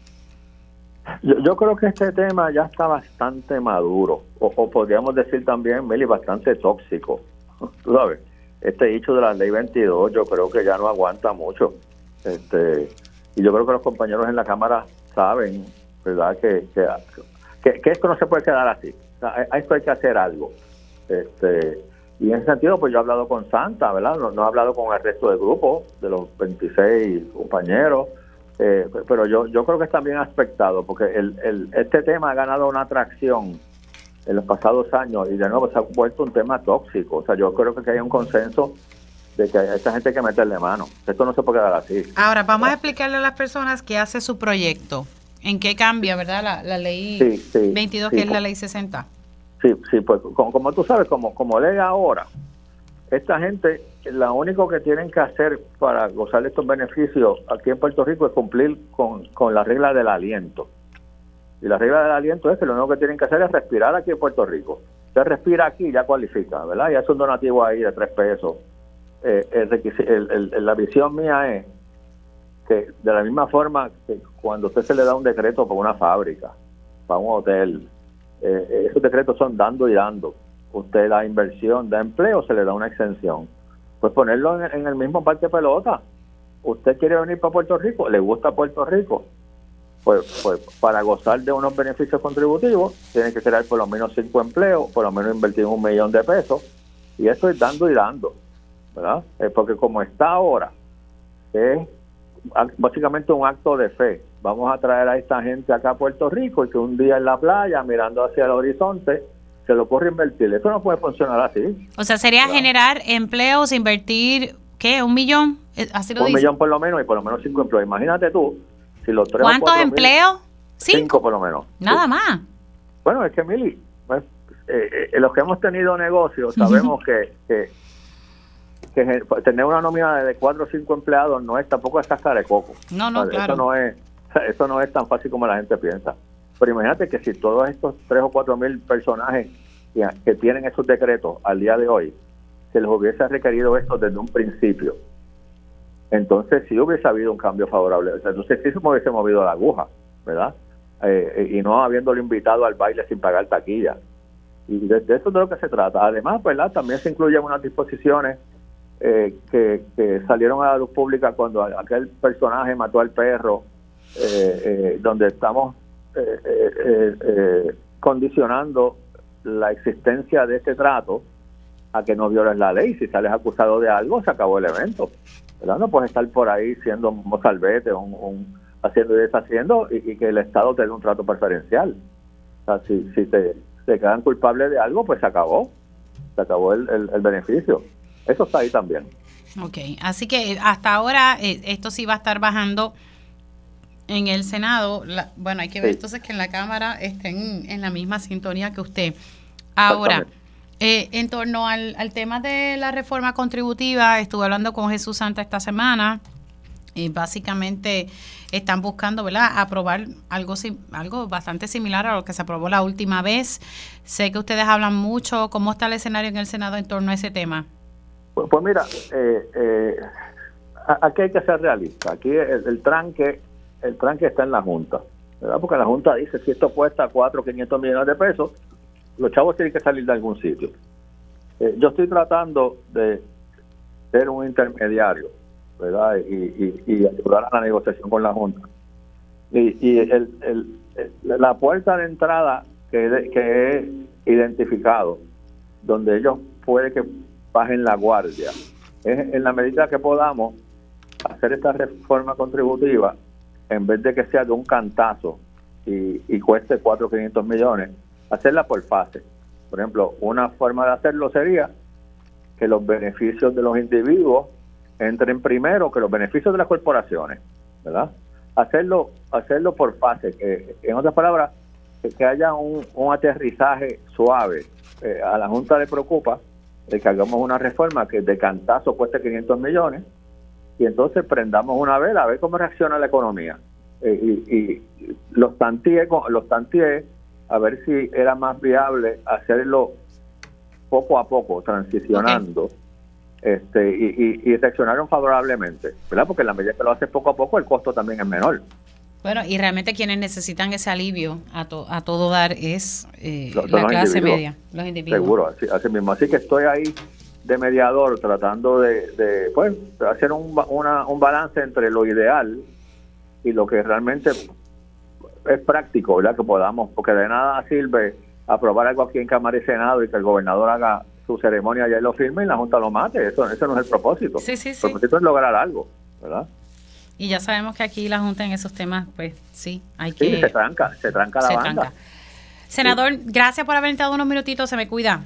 [SPEAKER 6] Yo, creo que este tema ya está bastante maduro, o, podríamos decir también, Meli, bastante tóxico. [LAUGHS] Sabes, este dicho de la ley 22 yo creo que ya no aguanta mucho. Este, y yo creo que los compañeros en la Cámara saben, ¿verdad?, que, que, esto no se puede quedar así. a esto hay que hacer algo. Este, y en ese sentido, pues yo he hablado con Santa, ¿verdad? No, he hablado con el resto del grupo, de los 26 compañeros, eh, pero yo, yo creo que está bien aspectado, porque el, el, este tema ha ganado una atracción en los pasados años y de nuevo se ha vuelto un tema tóxico. O sea, yo creo que hay un consenso de que a esta gente hay que meterle mano. Esto no se puede quedar así.
[SPEAKER 1] Ahora, vamos a explicarle a las personas qué hace su proyecto. ¿En qué cambia, verdad? La, la ley 22, que es la ley 60.
[SPEAKER 6] Sí, sí, pues como, tú sabes, como, como ley ahora, esta gente, lo único que tienen que hacer para gozar de estos beneficios aquí en Puerto Rico es cumplir con, con la regla del aliento. Y la regla del aliento es que lo único que tienen que hacer es respirar aquí en Puerto Rico. Usted respira aquí y ya cualifica, ¿verdad? Ya es un donativo ahí de tres pesos. Eh, el, la visión mía es que de la misma forma que cuando usted se le da un decreto para una fábrica, para un hotel, eh, esos decretos son dando y dando. Usted la inversión de empleo, se le da una exención. Pues ponerlo en, el mismo parque pelota. Usted quiere venir para Puerto Rico, le gusta Puerto Rico, pues, pues para gozar de unos beneficios contributivos, tiene que crear por lo menos cinco empleos, por lo menos invertir un millón de pesos Y eso es dando y dando, ¿verdad? Eh, porque como está ahora, es básicamente un acto de fe. Vamos a traer a esta gente acá a Puerto Rico y que un día en la playa, mirando hacia el horizonte, se lo ocurre invertir. Eso no puede funcionar así.
[SPEAKER 1] O sea, sería generar empleos, invertir, ¿qué? ¿Un millón? Eh, así lo
[SPEAKER 6] un millón por lo menos y por lo menos cinco empleos. Imagínate tú, si los tres
[SPEAKER 1] ¿Cuántos empleos?
[SPEAKER 6] cinco. por lo menos.
[SPEAKER 1] Nada más.
[SPEAKER 6] Bueno, es que, Mili, pues, eh, eh, los que hemos tenido negocios sabemos que, que, tener una nómina de cuatro o cinco empleados no es tampoco es cascar de coco.
[SPEAKER 1] No, no, claro.
[SPEAKER 6] Eso no es, [LAUGHS] eso no es tan fácil como la gente piensa. Pero imagínate que si todos estos tres o cuatro mil personajes que, tienen esos decretos al día de hoy, se les hubiese requerido esto desde un principio, entonces sí hubiese habido un cambio favorable. entonces sí se me hubiese movido la aguja, ¿verdad? Eh, eh, y no habiéndolo invitado al baile sin pagar taquilla. Y de, eso es de lo que se trata. Además, ¿verdad? También se incluyen unas disposiciones eh, que, que, salieron a la luz pública cuando aquel personaje mató al perro, donde estamos condicionando la existencia de este trato a que no violes la ley. Si sales acusado de algo, se acabó el evento. ¿verdad? No puedes estar por ahí siendo un mozalbete, un, un haciendo y deshaciendo y, que el Estado te dé un trato preferencial. O sea, si, si te, quedan culpables de algo, pues se acabó. Se acabó el, el, beneficio. Eso está ahí también.
[SPEAKER 1] Ok, así que hasta ahora eh, esto sí va a estar bajando en el Senado. bueno, hay que ver entonces que en la Cámara estén en la misma sintonía que usted. Ahora, eh, en torno al, al, tema de la reforma contributiva, estuve hablando con Jesús Santa esta semana y básicamente están buscando, ¿verdad?, aprobar algo, algo bastante similar a lo que se aprobó la última vez. Sé que ustedes hablan mucho. ¿Cómo está el escenario en el Senado en torno a ese tema?
[SPEAKER 6] Pues, pues mira, eh, eh, aquí hay que ser realista. Aquí el, tranque el tranque está en la Junta, ¿verdad? Porque la Junta dice si esto cuesta 4 o 500 millones de pesos, los chavos tienen que salir de algún sitio. Eh, yo estoy tratando de ser un intermediario ¿verdad? Y, y, ayudar a la negociación con la Junta. Y, y el, la puerta de entrada que, que he identificado, donde ellos puede que bajen la guardia, es en la medida que podamos hacer esta reforma contributiva, en vez de que sea de un cantazo y, y cueste 4 o 500 millones, hacerla por fase. Por ejemplo, una forma de hacerlo sería que los beneficios de los individuos entren primero que los beneficios de las corporaciones, ¿verdad? Hacerlo, hacerlo por fase, en otras palabras, que, haya un, aterrizaje suave. Eh, a la Junta le preocupa de que hagamos una reforma que de cantazo cueste 500 millones y entonces prendamos una vela a ver cómo reacciona la economía. Eh, y, los tantíes los tantíes a ver si era más viable hacerlo poco a poco, transicionando este, y, y, reaccionaron favorablemente, ¿verdad? Porque en la medida que lo haces poco a poco, el costo también es menor.
[SPEAKER 1] Bueno, y realmente quienes necesitan ese alivio a, a todo dar es eh, la clase media, los individuos.
[SPEAKER 6] Seguro, así, mismo. Así que estoy ahí de mediador tratando de, de pues, hacer un, un balance entre lo ideal y lo que realmente es práctico, ¿verdad? Que podamos, porque de nada sirve aprobar algo aquí en Cámara y Senado y que el gobernador haga su ceremonia ya lo firme y la Junta lo mate. Eso, eso no es el propósito.
[SPEAKER 1] Sí, sí, sí.
[SPEAKER 6] El propósito es lograr algo, ¿verdad?
[SPEAKER 1] Y ya sabemos que aquí la Junta en esos temas, pues sí, hay que...
[SPEAKER 6] se tranca, se tranca la banda.
[SPEAKER 1] Senador, gracias por haber entrado unos minutitos, se me cuida.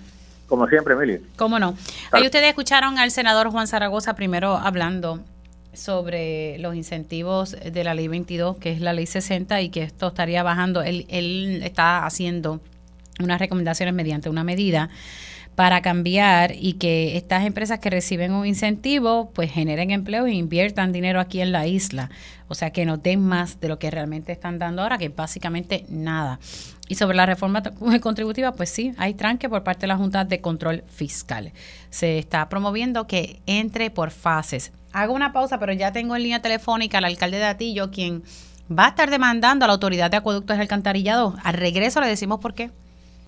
[SPEAKER 6] Como siempre, Emily.
[SPEAKER 1] ¿Cómo no? Ahí ustedes escucharon al senador Juan Zaragoza primero hablando sobre los incentivos de la ley 22, que es la ley 60, y que esto estaría bajando. Él, él está haciendo unas recomendaciones mediante una medida para cambiar y que estas empresas que reciben un incentivo pues generen empleo e inviertan dinero aquí en la isla. O sea, que nos den más de lo que realmente están dando ahora, que básicamente nada. Y sobre la reforma [LAUGHS] contributiva, pues sí, hay tranque por parte de la Junta de Control Fiscal. Se está promoviendo que entre por fases. Hago una pausa, pero ya tengo en línea telefónica al alcalde de Atillo, quien va a estar demandando a la Autoridad de Acueductos y Alcantarillado. Al regreso le decimos por qué.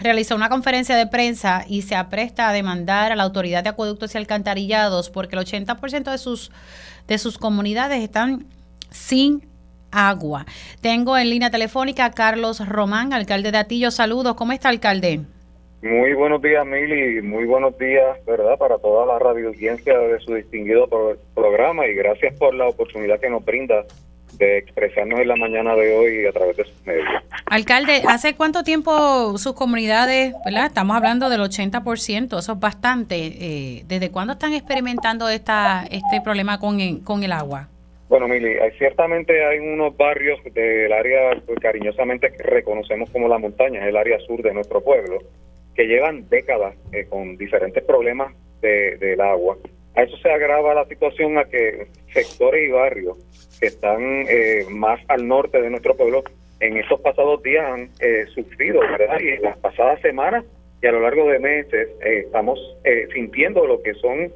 [SPEAKER 1] realizó una conferencia de prensa y se apresta a demandar a la autoridad de acueductos y alcantarillados porque el 80% de sus, de sus comunidades están sin agua. Tengo en línea telefónica a Carlos Román, alcalde de Atillo. Saludos, ¿cómo está, alcalde?
[SPEAKER 7] Muy buenos días, Mili, muy buenos días, ¿verdad?, para toda la radio de su distinguido programa y gracias por la oportunidad que nos brinda de expresarnos en la mañana de hoy a través de sus medios.
[SPEAKER 1] Alcalde, ¿hace cuánto tiempo sus comunidades, ¿verdad? Estamos hablando del 80%, eso es bastante. Eh, ¿Desde cuándo están experimentando esta, este problema con con el agua?
[SPEAKER 7] Bueno, Mili, hay, ciertamente hay unos barrios del área que pues, cariñosamente reconocemos como la montaña, es el área sur de nuestro pueblo, que llevan décadas eh, con diferentes problemas de, del agua. A eso se agrava la situación a que sectores y barrios que están eh, más al norte de nuestro pueblo en estos pasados días han eh, sufrido. Y en las pasadas semanas y a lo largo de meses estamos sintiendo lo que son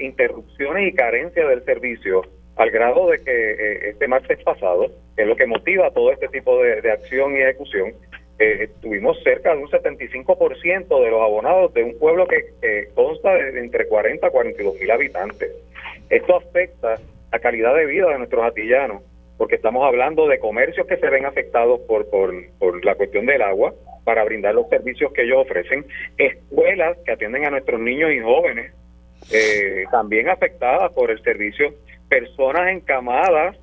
[SPEAKER 7] interrupciones y carencias del servicio al grado de que eh, este martes pasado, que es lo que motiva todo este tipo de, acción y ejecución, eh, tuvimos cerca de un 75% de los abonados de un pueblo que, consta de entre 40 a 42 mil habitantes. Esto afecta la calidad de vida de nuestros atillanos, porque estamos hablando de comercios que se ven afectados por, por, la cuestión del agua para brindar los servicios que ellos ofrecen, escuelas que atienden a nuestros niños y jóvenes, eh, también afectadas por el servicio personas encamadas,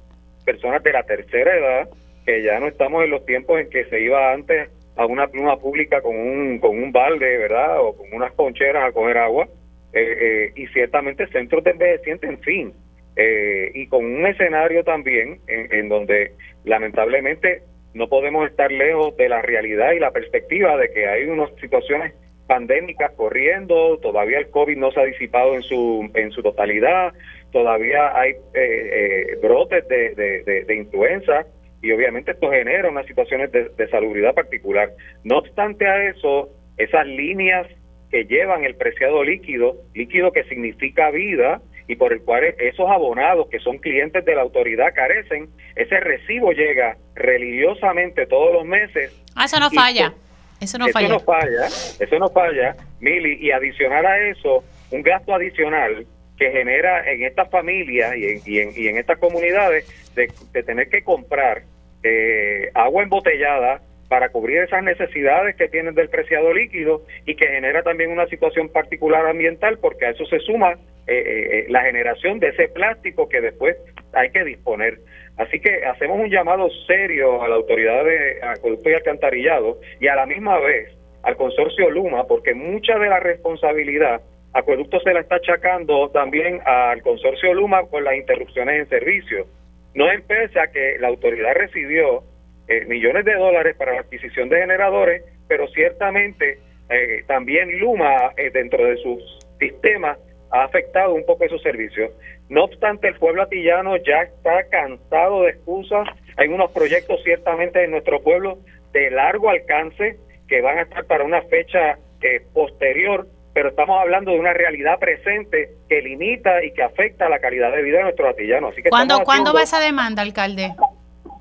[SPEAKER 7] personas de la tercera edad, que ya no estamos en los tiempos en que se iba antes a una pluma pública con un, con un balde, ¿verdad? O con unas concheras a coger agua. Eh, eh, y ciertamente centros de envejecientes, en fin. Eh, y con un escenario también en, donde lamentablemente no podemos estar lejos de la realidad y la perspectiva de que hay unas situaciones pandémicas corriendo, todavía el COVID no se ha disipado en su, en su totalidad, todavía hay eh, eh, brotes de, de, influenza y obviamente esto genera unas situaciones de, salubridad particular. No obstante a eso, esas líneas que llevan el preciado líquido, líquido que significa vida y por el cual esos abonados que son clientes de la autoridad carecen, ese recibo llega religiosamente todos los meses.
[SPEAKER 1] Ah, eso no falla. Eso no falla.
[SPEAKER 7] Eso no falla, eso no falla, Mili, y adicional a eso, un gasto adicional que genera en estas familias y en, y en, y en estas comunidades de, tener que comprar eh, agua embotellada para cubrir esas necesidades que tienen del preciado líquido y que genera también una situación particular ambiental porque a eso se suma eh, eh, la generación de ese plástico que después hay que disponer. Así que hacemos un llamado serio a la autoridad de acueducto y alcantarillado y a la misma vez al consorcio Luma porque mucha de la responsabilidad Acueducto se la está achacando también al consorcio Luma por las interrupciones en servicio. No empecé a que la autoridad recibió eh, millones de dólares para la adquisición de generadores, pero ciertamente eh, también Luma eh, dentro de sus sistemas ha afectado un poco esos servicios. No obstante, el pueblo atillano ya está cansado de excusas. Hay unos proyectos ciertamente en nuestro pueblo de largo alcance que van a estar para una fecha posterior pero estamos hablando de una realidad presente que limita y que afecta la calidad de vida de nuestros atillanos. Así que
[SPEAKER 1] ¿Cuándo, ¿Cuándo va esa demanda, alcalde?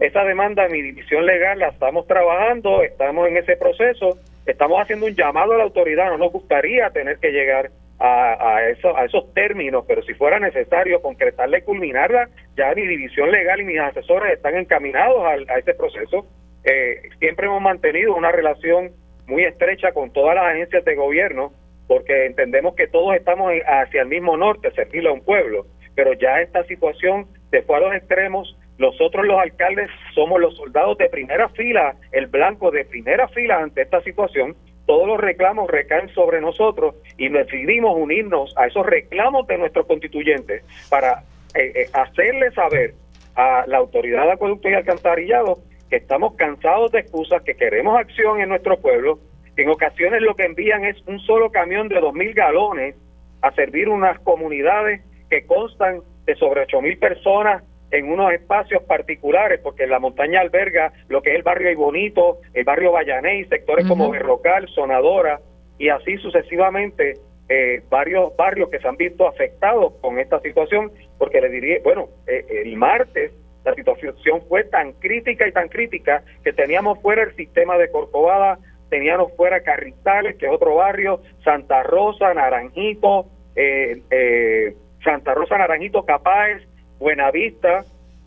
[SPEAKER 7] Esa demanda, mi división legal, la estamos trabajando, estamos en ese proceso, estamos haciendo un llamado a la autoridad, no nos gustaría tener que llegar a, a, eso, a esos términos, pero si fuera necesario concretarla y culminarla, ya mi división legal y mis asesores están encaminados a, a ese proceso. Eh, siempre hemos mantenido una relación muy estrecha con todas las agencias de gobierno porque entendemos que todos estamos hacia el mismo norte, servirle a un pueblo, pero ya esta situación se fue a los extremos, nosotros los alcaldes somos los soldados de primera fila, el blanco de primera fila ante esta situación, todos los reclamos recaen sobre nosotros y decidimos unirnos a esos reclamos de nuestros constituyentes para eh, eh, hacerle saber a la autoridad de acueducto y alcantarillado que estamos cansados de excusas, que queremos acción en nuestro pueblo en ocasiones lo que envían es un solo camión de 2.000 galones a servir unas comunidades que constan de sobre 8.000 personas en unos espacios particulares, porque la montaña alberga lo que es el barrio Bonito, el barrio Vallaney, sectores como Berrocal, Sonadora, y así sucesivamente eh, varios barrios que se han visto afectados con esta situación, porque le diría, bueno, eh, el martes la situación fue tan crítica y tan crítica que teníamos fuera el sistema de Corcovada, teníamos fuera Carrizales, que es otro barrio, Santa Rosa, Naranjito, eh, eh, Santa Rosa, Naranjito, Capáez, Buenavista,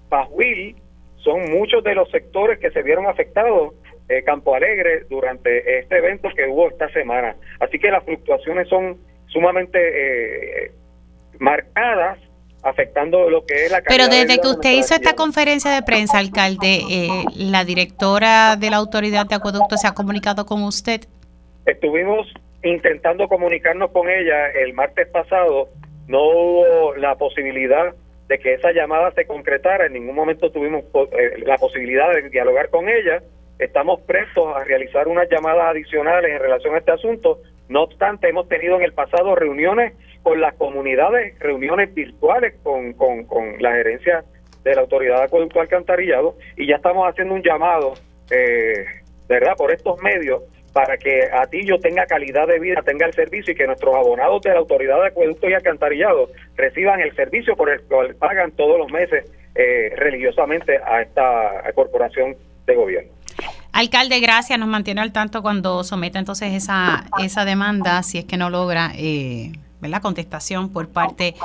[SPEAKER 7] Pajuil, son muchos de los sectores que se vieron afectados, eh, Campo Alegre, durante este evento que hubo esta semana. Así que las fluctuaciones son sumamente eh, marcadas afectando lo que es la
[SPEAKER 1] calidad Pero desde que usted hizo esta conferencia de prensa, alcalde, eh, la directora de la autoridad de acueducto se ha comunicado con usted.
[SPEAKER 7] Estuvimos intentando comunicarnos con ella el martes pasado, no hubo la posibilidad de que esa llamada se concretara, en ningún momento tuvimos eh, la posibilidad de dialogar con ella, estamos prestos a realizar unas llamadas adicionales en relación a este asunto, no obstante hemos tenido en el pasado reuniones con las comunidades, reuniones virtuales con, con, con la gerencia de la Autoridad de Acueducto Alcantarillado y ya estamos haciendo un llamado, eh, ¿verdad?, por estos medios para que Atillo tenga calidad de vida, tenga el servicio y que nuestros abonados de la Autoridad de Acueducto y Alcantarillado reciban el servicio por el cual pagan todos los meses eh, religiosamente a esta corporación de gobierno.
[SPEAKER 1] Alcalde, gracias. Nos mantiene al tanto cuando someta entonces esa, esa demanda, si es que no logra eh, la contestación por parte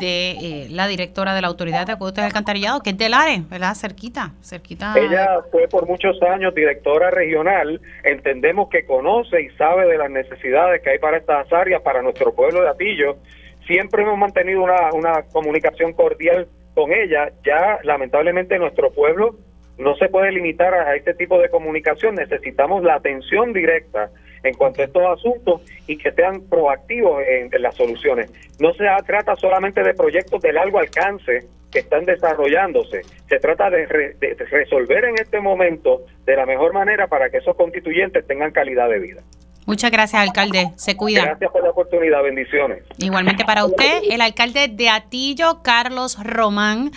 [SPEAKER 1] de eh, la directora de la Autoridad de Acueductos y Alcantarillado, que es del ARE, ¿verdad? Cerquita, cerquita.
[SPEAKER 7] Ella fue por muchos años directora regional. Entendemos que conoce y sabe de las necesidades que hay para estas áreas, para nuestro pueblo de Atillo. Siempre hemos mantenido una, una comunicación cordial con ella. Ya, lamentablemente, nuestro pueblo no se puede limitar a este tipo de comunicación. Necesitamos la atención directa en cuanto a estos asuntos y que sean proactivos en, las soluciones. No se trata solamente de proyectos de largo alcance que están desarrollándose, se trata de, resolver en este momento de la mejor manera para que esos constituyentes tengan calidad de vida.
[SPEAKER 1] Muchas gracias, alcalde. Se cuida.
[SPEAKER 7] Gracias por la oportunidad. Bendiciones.
[SPEAKER 1] Igualmente para usted, el alcalde de Atillo, Carlos Román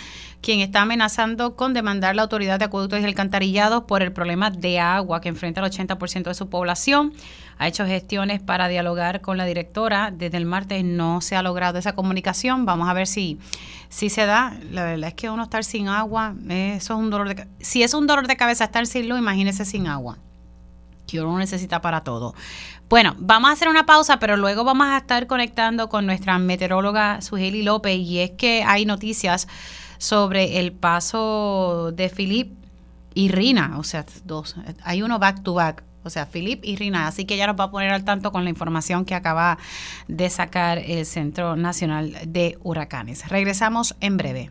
[SPEAKER 1] quien está amenazando con demandar la autoridad de acueductos y alcantarillados por el problema de agua que enfrenta el 80% de su población. Ha hecho gestiones para dialogar con la directora. Desde el martes no se ha logrado esa comunicación. Vamos a ver si, si se da. La verdad es que uno estar sin agua, eso es un dolor de Si es un dolor de cabeza estar sin luz, imagínese sin agua que uno necesita para todo. Bueno, vamos a hacer una pausa, pero luego vamos a estar conectando con nuestra meteoróloga Sugeli López y es que hay noticias sobre el paso de Philip y Rina, o sea, dos, hay uno back to back, o sea, Philip y Rina, así que ella nos va a poner al tanto con la información que acaba de sacar el Centro Nacional de Huracanes. Regresamos en breve.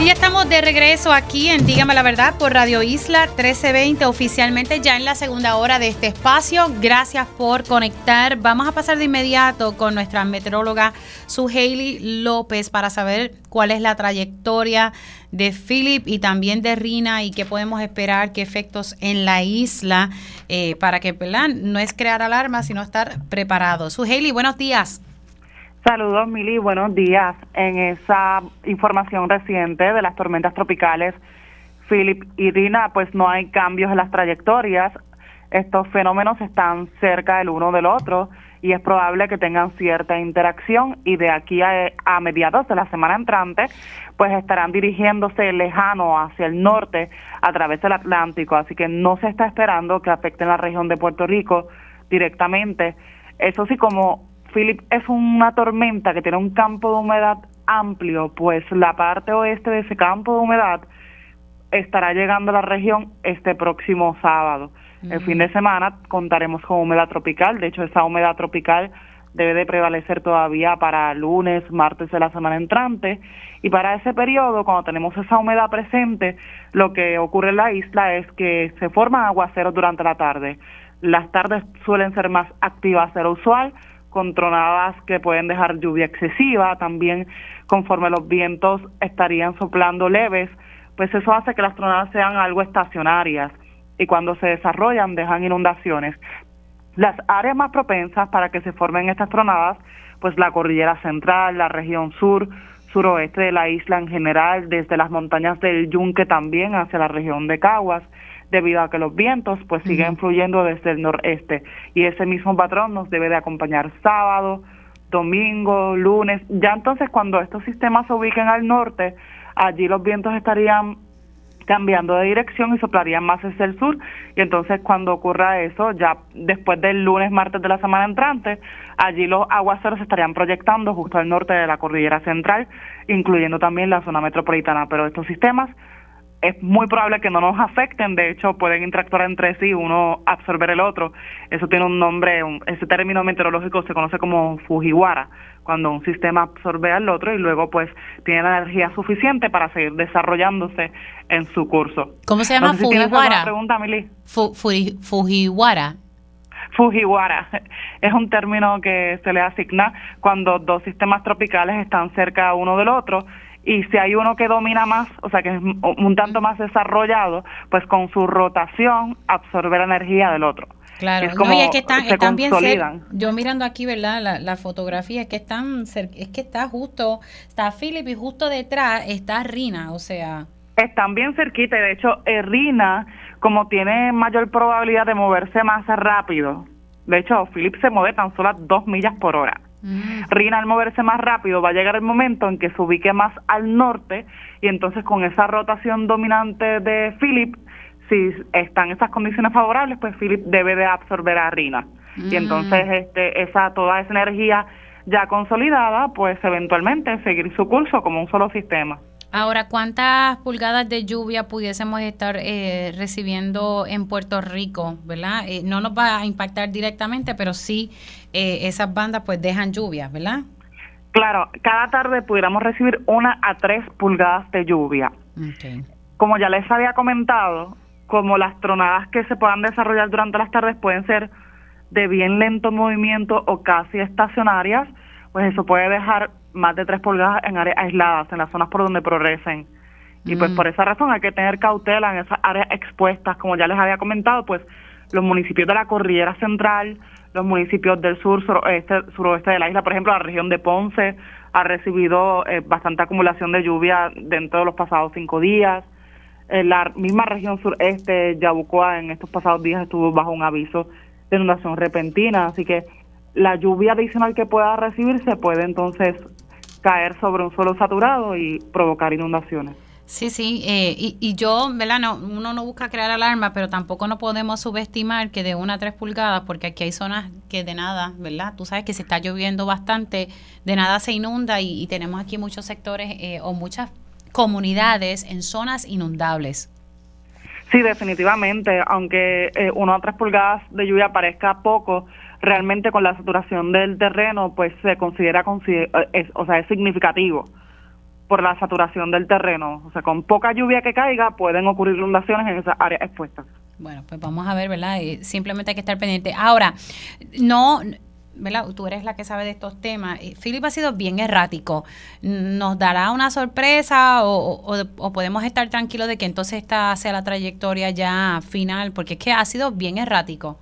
[SPEAKER 1] y ya estamos de regreso aquí en Dígame la Verdad por Radio Isla 1320, oficialmente ya en la segunda hora de este espacio. Gracias por conectar. Vamos a pasar de inmediato con nuestra meteoróloga Suheili López para saber cuál es la trayectoria de Philip y también de Rina y qué podemos esperar, qué efectos en la isla eh, para que no es crear alarma, sino estar preparados. Suheili, buenos días.
[SPEAKER 8] Saludos, Mili, buenos días. En esa información reciente de las tormentas tropicales, Philip y Rina, pues no hay cambios en las trayectorias. Estos fenómenos están cerca del uno del otro y es probable que tengan cierta interacción y de aquí a, a mediados de la semana entrante, pues estarán dirigiéndose lejano hacia el norte a través del Atlántico. Así que no se está esperando que afecten la región de Puerto Rico directamente. Eso sí, como Philip es una tormenta que tiene un campo de humedad amplio, pues la parte oeste de ese campo de humedad estará llegando a la región este próximo sábado. El fin de semana contaremos con humedad tropical, de hecho esa humedad tropical debe de prevalecer todavía para lunes, martes de la semana entrante y para ese periodo, cuando tenemos esa humedad presente, lo que ocurre en la isla es que se forman aguaceros durante la tarde. Las tardes suelen ser más activas de lo usual, con tronadas que pueden dejar lluvia excesiva, también conforme los vientos estarían soplando leves, pues eso hace que las tronadas sean algo estacionarias y cuando se desarrollan dejan inundaciones. Las áreas más propensas para que se formen estas tronadas, pues la cordillera central, la región sur, suroeste de la isla en general, desde las montañas del Yunque también hacia la región de Caguas, debido a que los vientos pues siguen fluyendo desde el noreste. Y ese mismo patrón nos debe de acompañar sábado, domingo, lunes. Ya entonces cuando estos sistemas se ubiquen al norte, allí los vientos estarían cambiando de dirección y soplarían más hacia el sur. Y entonces cuando ocurra eso, ya después del lunes, martes de la semana entrante, allí los aguaceros se estarían proyectando justo al norte de la cordillera central, incluyendo también la zona metropolitana, pero estos sistemas es muy probable que no nos afecten, de hecho pueden interactuar entre sí, uno absorber el otro. Eso tiene un nombre, ese término meteorológico se conoce como Fujiwara, cuando un sistema absorbe al otro y luego pues tiene la energía suficiente para seguir desarrollándose en su curso.
[SPEAKER 1] ¿Cómo se llama Fujiwara?
[SPEAKER 8] pregunta, Mili.
[SPEAKER 1] Fujiwara.
[SPEAKER 8] Fujiwara [LAUGHS] es un término que se le asigna cuando dos sistemas tropicales están cerca uno del otro y si hay uno que domina más, o sea, que es un tanto más desarrollado, pues con su rotación absorbe la energía del otro.
[SPEAKER 1] Claro,
[SPEAKER 8] es como
[SPEAKER 1] que están, están bien Yo mirando aquí, ¿verdad? La, la, fotografía es que están es que está justo, está Philip y justo detrás está Rina, o sea.
[SPEAKER 8] Están bien cerquita y de hecho eh, Rina, como tiene mayor probabilidad de moverse más rápido, de hecho Philip se mueve tan solo a dos millas por hora. Mm. Rina al moverse más rápido va a llegar el momento en que se ubique más al norte y entonces con esa rotación dominante de Philip, si están esas condiciones favorables, pues Philip debe de absorber a Rina. Y mm. entonces este, esa, toda esa energía ya consolidada, pues eventualmente seguir su curso como un solo sistema.
[SPEAKER 1] Ahora, ¿cuántas pulgadas de lluvia pudiésemos estar eh, recibiendo en Puerto Rico, verdad? Eh, no nos va a impactar directamente, pero sí eh, esas bandas pues dejan lluvia, ¿verdad?
[SPEAKER 8] Claro, cada tarde pudiéramos recibir una a tres pulgadas de lluvia. Como ya les había comentado, como las tronadas que se puedan desarrollar durante las tardes pueden ser de bien lento movimiento o casi estacionarias, pues eso puede dejar más de 3 pulgadas en áreas aisladas, en las zonas por donde progresen. Y pues mm. por esa razón hay que tener cautela en esas áreas expuestas, como ya les había comentado, pues los municipios de la Cordillera Central, los municipios del sur, suroeste, suroeste de la isla, por ejemplo, la región de Ponce ha recibido eh, bastante acumulación de lluvia dentro de los pasados cinco días. Eh, la misma región sureste, Yabucoa, en estos pasados días estuvo bajo un aviso de inundación repentina, así que la lluvia adicional que pueda recibirse puede entonces caer sobre un suelo saturado y provocar inundaciones.
[SPEAKER 1] Sí, sí, eh, y, y, yo, ¿verdad? No, uno no busca crear alarma, pero tampoco no podemos subestimar que de una a tres pulgadas, porque aquí hay zonas que de nada, ¿verdad? Tú sabes que se está lloviendo bastante, de nada se inunda y, tenemos aquí muchos sectores eh, o muchas comunidades en zonas inundables.
[SPEAKER 8] Sí, definitivamente, aunque eh, una a tres pulgadas de lluvia parezca poco, realmente con la saturación del terreno, pues se considera, es, o sea, es significativo por la saturación del terreno. O sea, con poca lluvia que caiga pueden ocurrir inundaciones en esas áreas expuestas.
[SPEAKER 1] Bueno, pues vamos a ver, ¿verdad? Simplemente hay que estar pendiente. Ahora, no, ¿verdad? Tú eres la que sabe de estos temas. Philip ha sido bien errático. ¿Nos dará una sorpresa o, o, podemos estar tranquilos de que entonces esta sea la trayectoria ya final? Porque es que ha sido bien errático.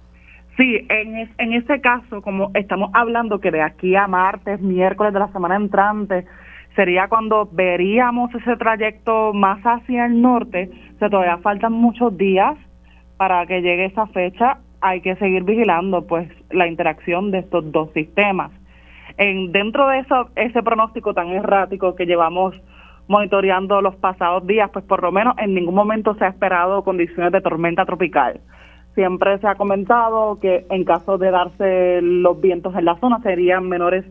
[SPEAKER 8] Sí, en, en ese caso, como estamos hablando que de aquí a martes, miércoles de la semana entrante, sería cuando veríamos ese trayecto más hacia el norte, o todavía faltan muchos días para que llegue esa fecha, hay que seguir vigilando pues la interacción de estos dos sistemas. En, dentro de eso, ese pronóstico tan errático que llevamos monitoreando los pasados días, pues por lo menos en ningún momento se ha esperado condiciones de tormenta tropical siempre se ha comentado que en caso de darse los vientos en la zona serían menores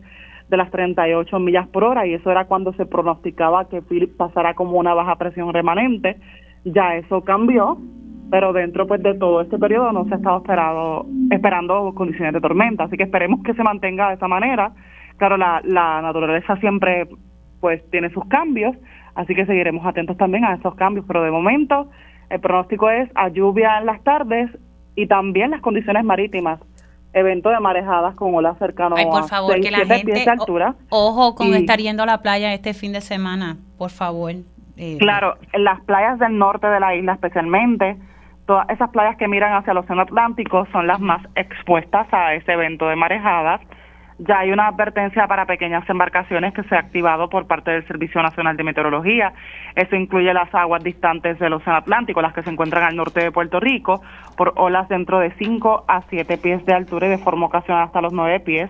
[SPEAKER 8] de las 38 millas por hora y eso era cuando se pronosticaba que Philip pasara como una baja presión remanente. Ya eso cambió, pero dentro pues de todo este periodo no se ha estado esperado, esperando condiciones de tormenta, así que esperemos que se mantenga de esa manera. Claro, la, la naturaleza siempre pues tiene sus cambios, así que seguiremos atentos también a esos cambios, pero de momento el pronóstico es a lluvia en las tardes y también las condiciones marítimas evento de marejadas con olas cercanas
[SPEAKER 1] Ay, por favor,
[SPEAKER 8] a
[SPEAKER 1] que la
[SPEAKER 8] 6, 7 pies
[SPEAKER 1] gente.
[SPEAKER 8] de altura.
[SPEAKER 1] o- ojo con
[SPEAKER 8] Y-
[SPEAKER 1] estar yendo a la playa este fin de semana, por favor. Eh,
[SPEAKER 8] Claro, en las playas del norte de la isla especialmente, todas esas playas que miran hacia el Océano Atlántico son las más expuestas a ese evento de marejadas. Ya hay una advertencia para pequeñas embarcaciones que se ha activado por parte del Servicio Nacional de Meteorología. Eso incluye las aguas distantes del Océano Atlántico, las que se encuentran al norte de Puerto Rico, por olas dentro de 5 a 7 pies de altura y de forma ocasional hasta los 9 pies.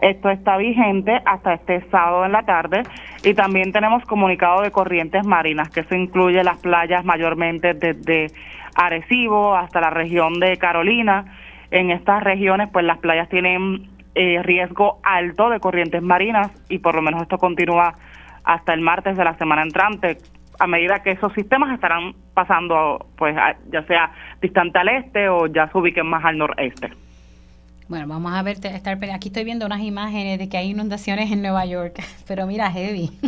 [SPEAKER 8] Esto está vigente hasta este sábado en la tarde y también tenemos comunicado de corrientes marinas, que eso incluye las playas mayormente desde Arecibo hasta la región de Carolina. En estas regiones, pues las playas tienen eh, riesgo alto de corrientes marinas y por lo menos esto continúa hasta el martes de la semana entrante a medida que esos sistemas estarán pasando pues a- ya sea distante al este o ya se ubiquen más al noreste.
[SPEAKER 1] Bueno, vamos a ver, estar, aquí estoy viendo unas imágenes de que hay inundaciones en Nueva York, [LAUGHS] pero mira, heavy. [LAUGHS]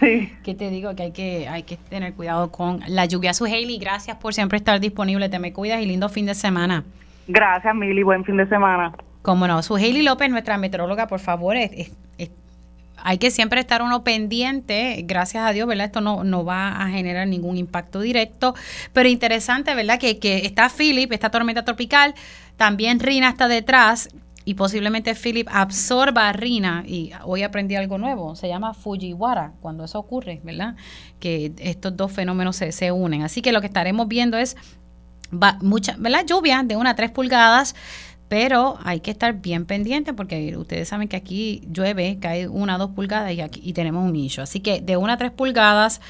[SPEAKER 8] Sí.
[SPEAKER 1] ¿Qué te digo? Que hay que hay que tener cuidado con la lluvia. Su Hailey, gracias por siempre estar disponible. Te me cuidas y lindo fin de semana.
[SPEAKER 8] Gracias, Mili. Buen fin de semana.
[SPEAKER 1] Como no, su Hailey López, nuestra meteoróloga, por favor, es- es- es- hay que siempre estar uno pendiente, gracias a Dios, ¿verdad? Esto no, no va a generar ningún impacto directo, pero interesante, ¿verdad? Que, que está Philip, esta tormenta tropical, también Rina está detrás y posiblemente Philip absorba Rina y hoy aprendí algo nuevo, se llama Fujiwara, cuando eso ocurre, ¿verdad? Que estos dos fenómenos se, se unen. Así que lo que estaremos viendo es va, mucha, ¿verdad? Lluvia de una a tres pulgadas, pero hay que estar bien pendiente porque ustedes saben que aquí llueve, cae una o dos pulgadas y, aquí, y tenemos un nicho. Así que de una a tres pulgadas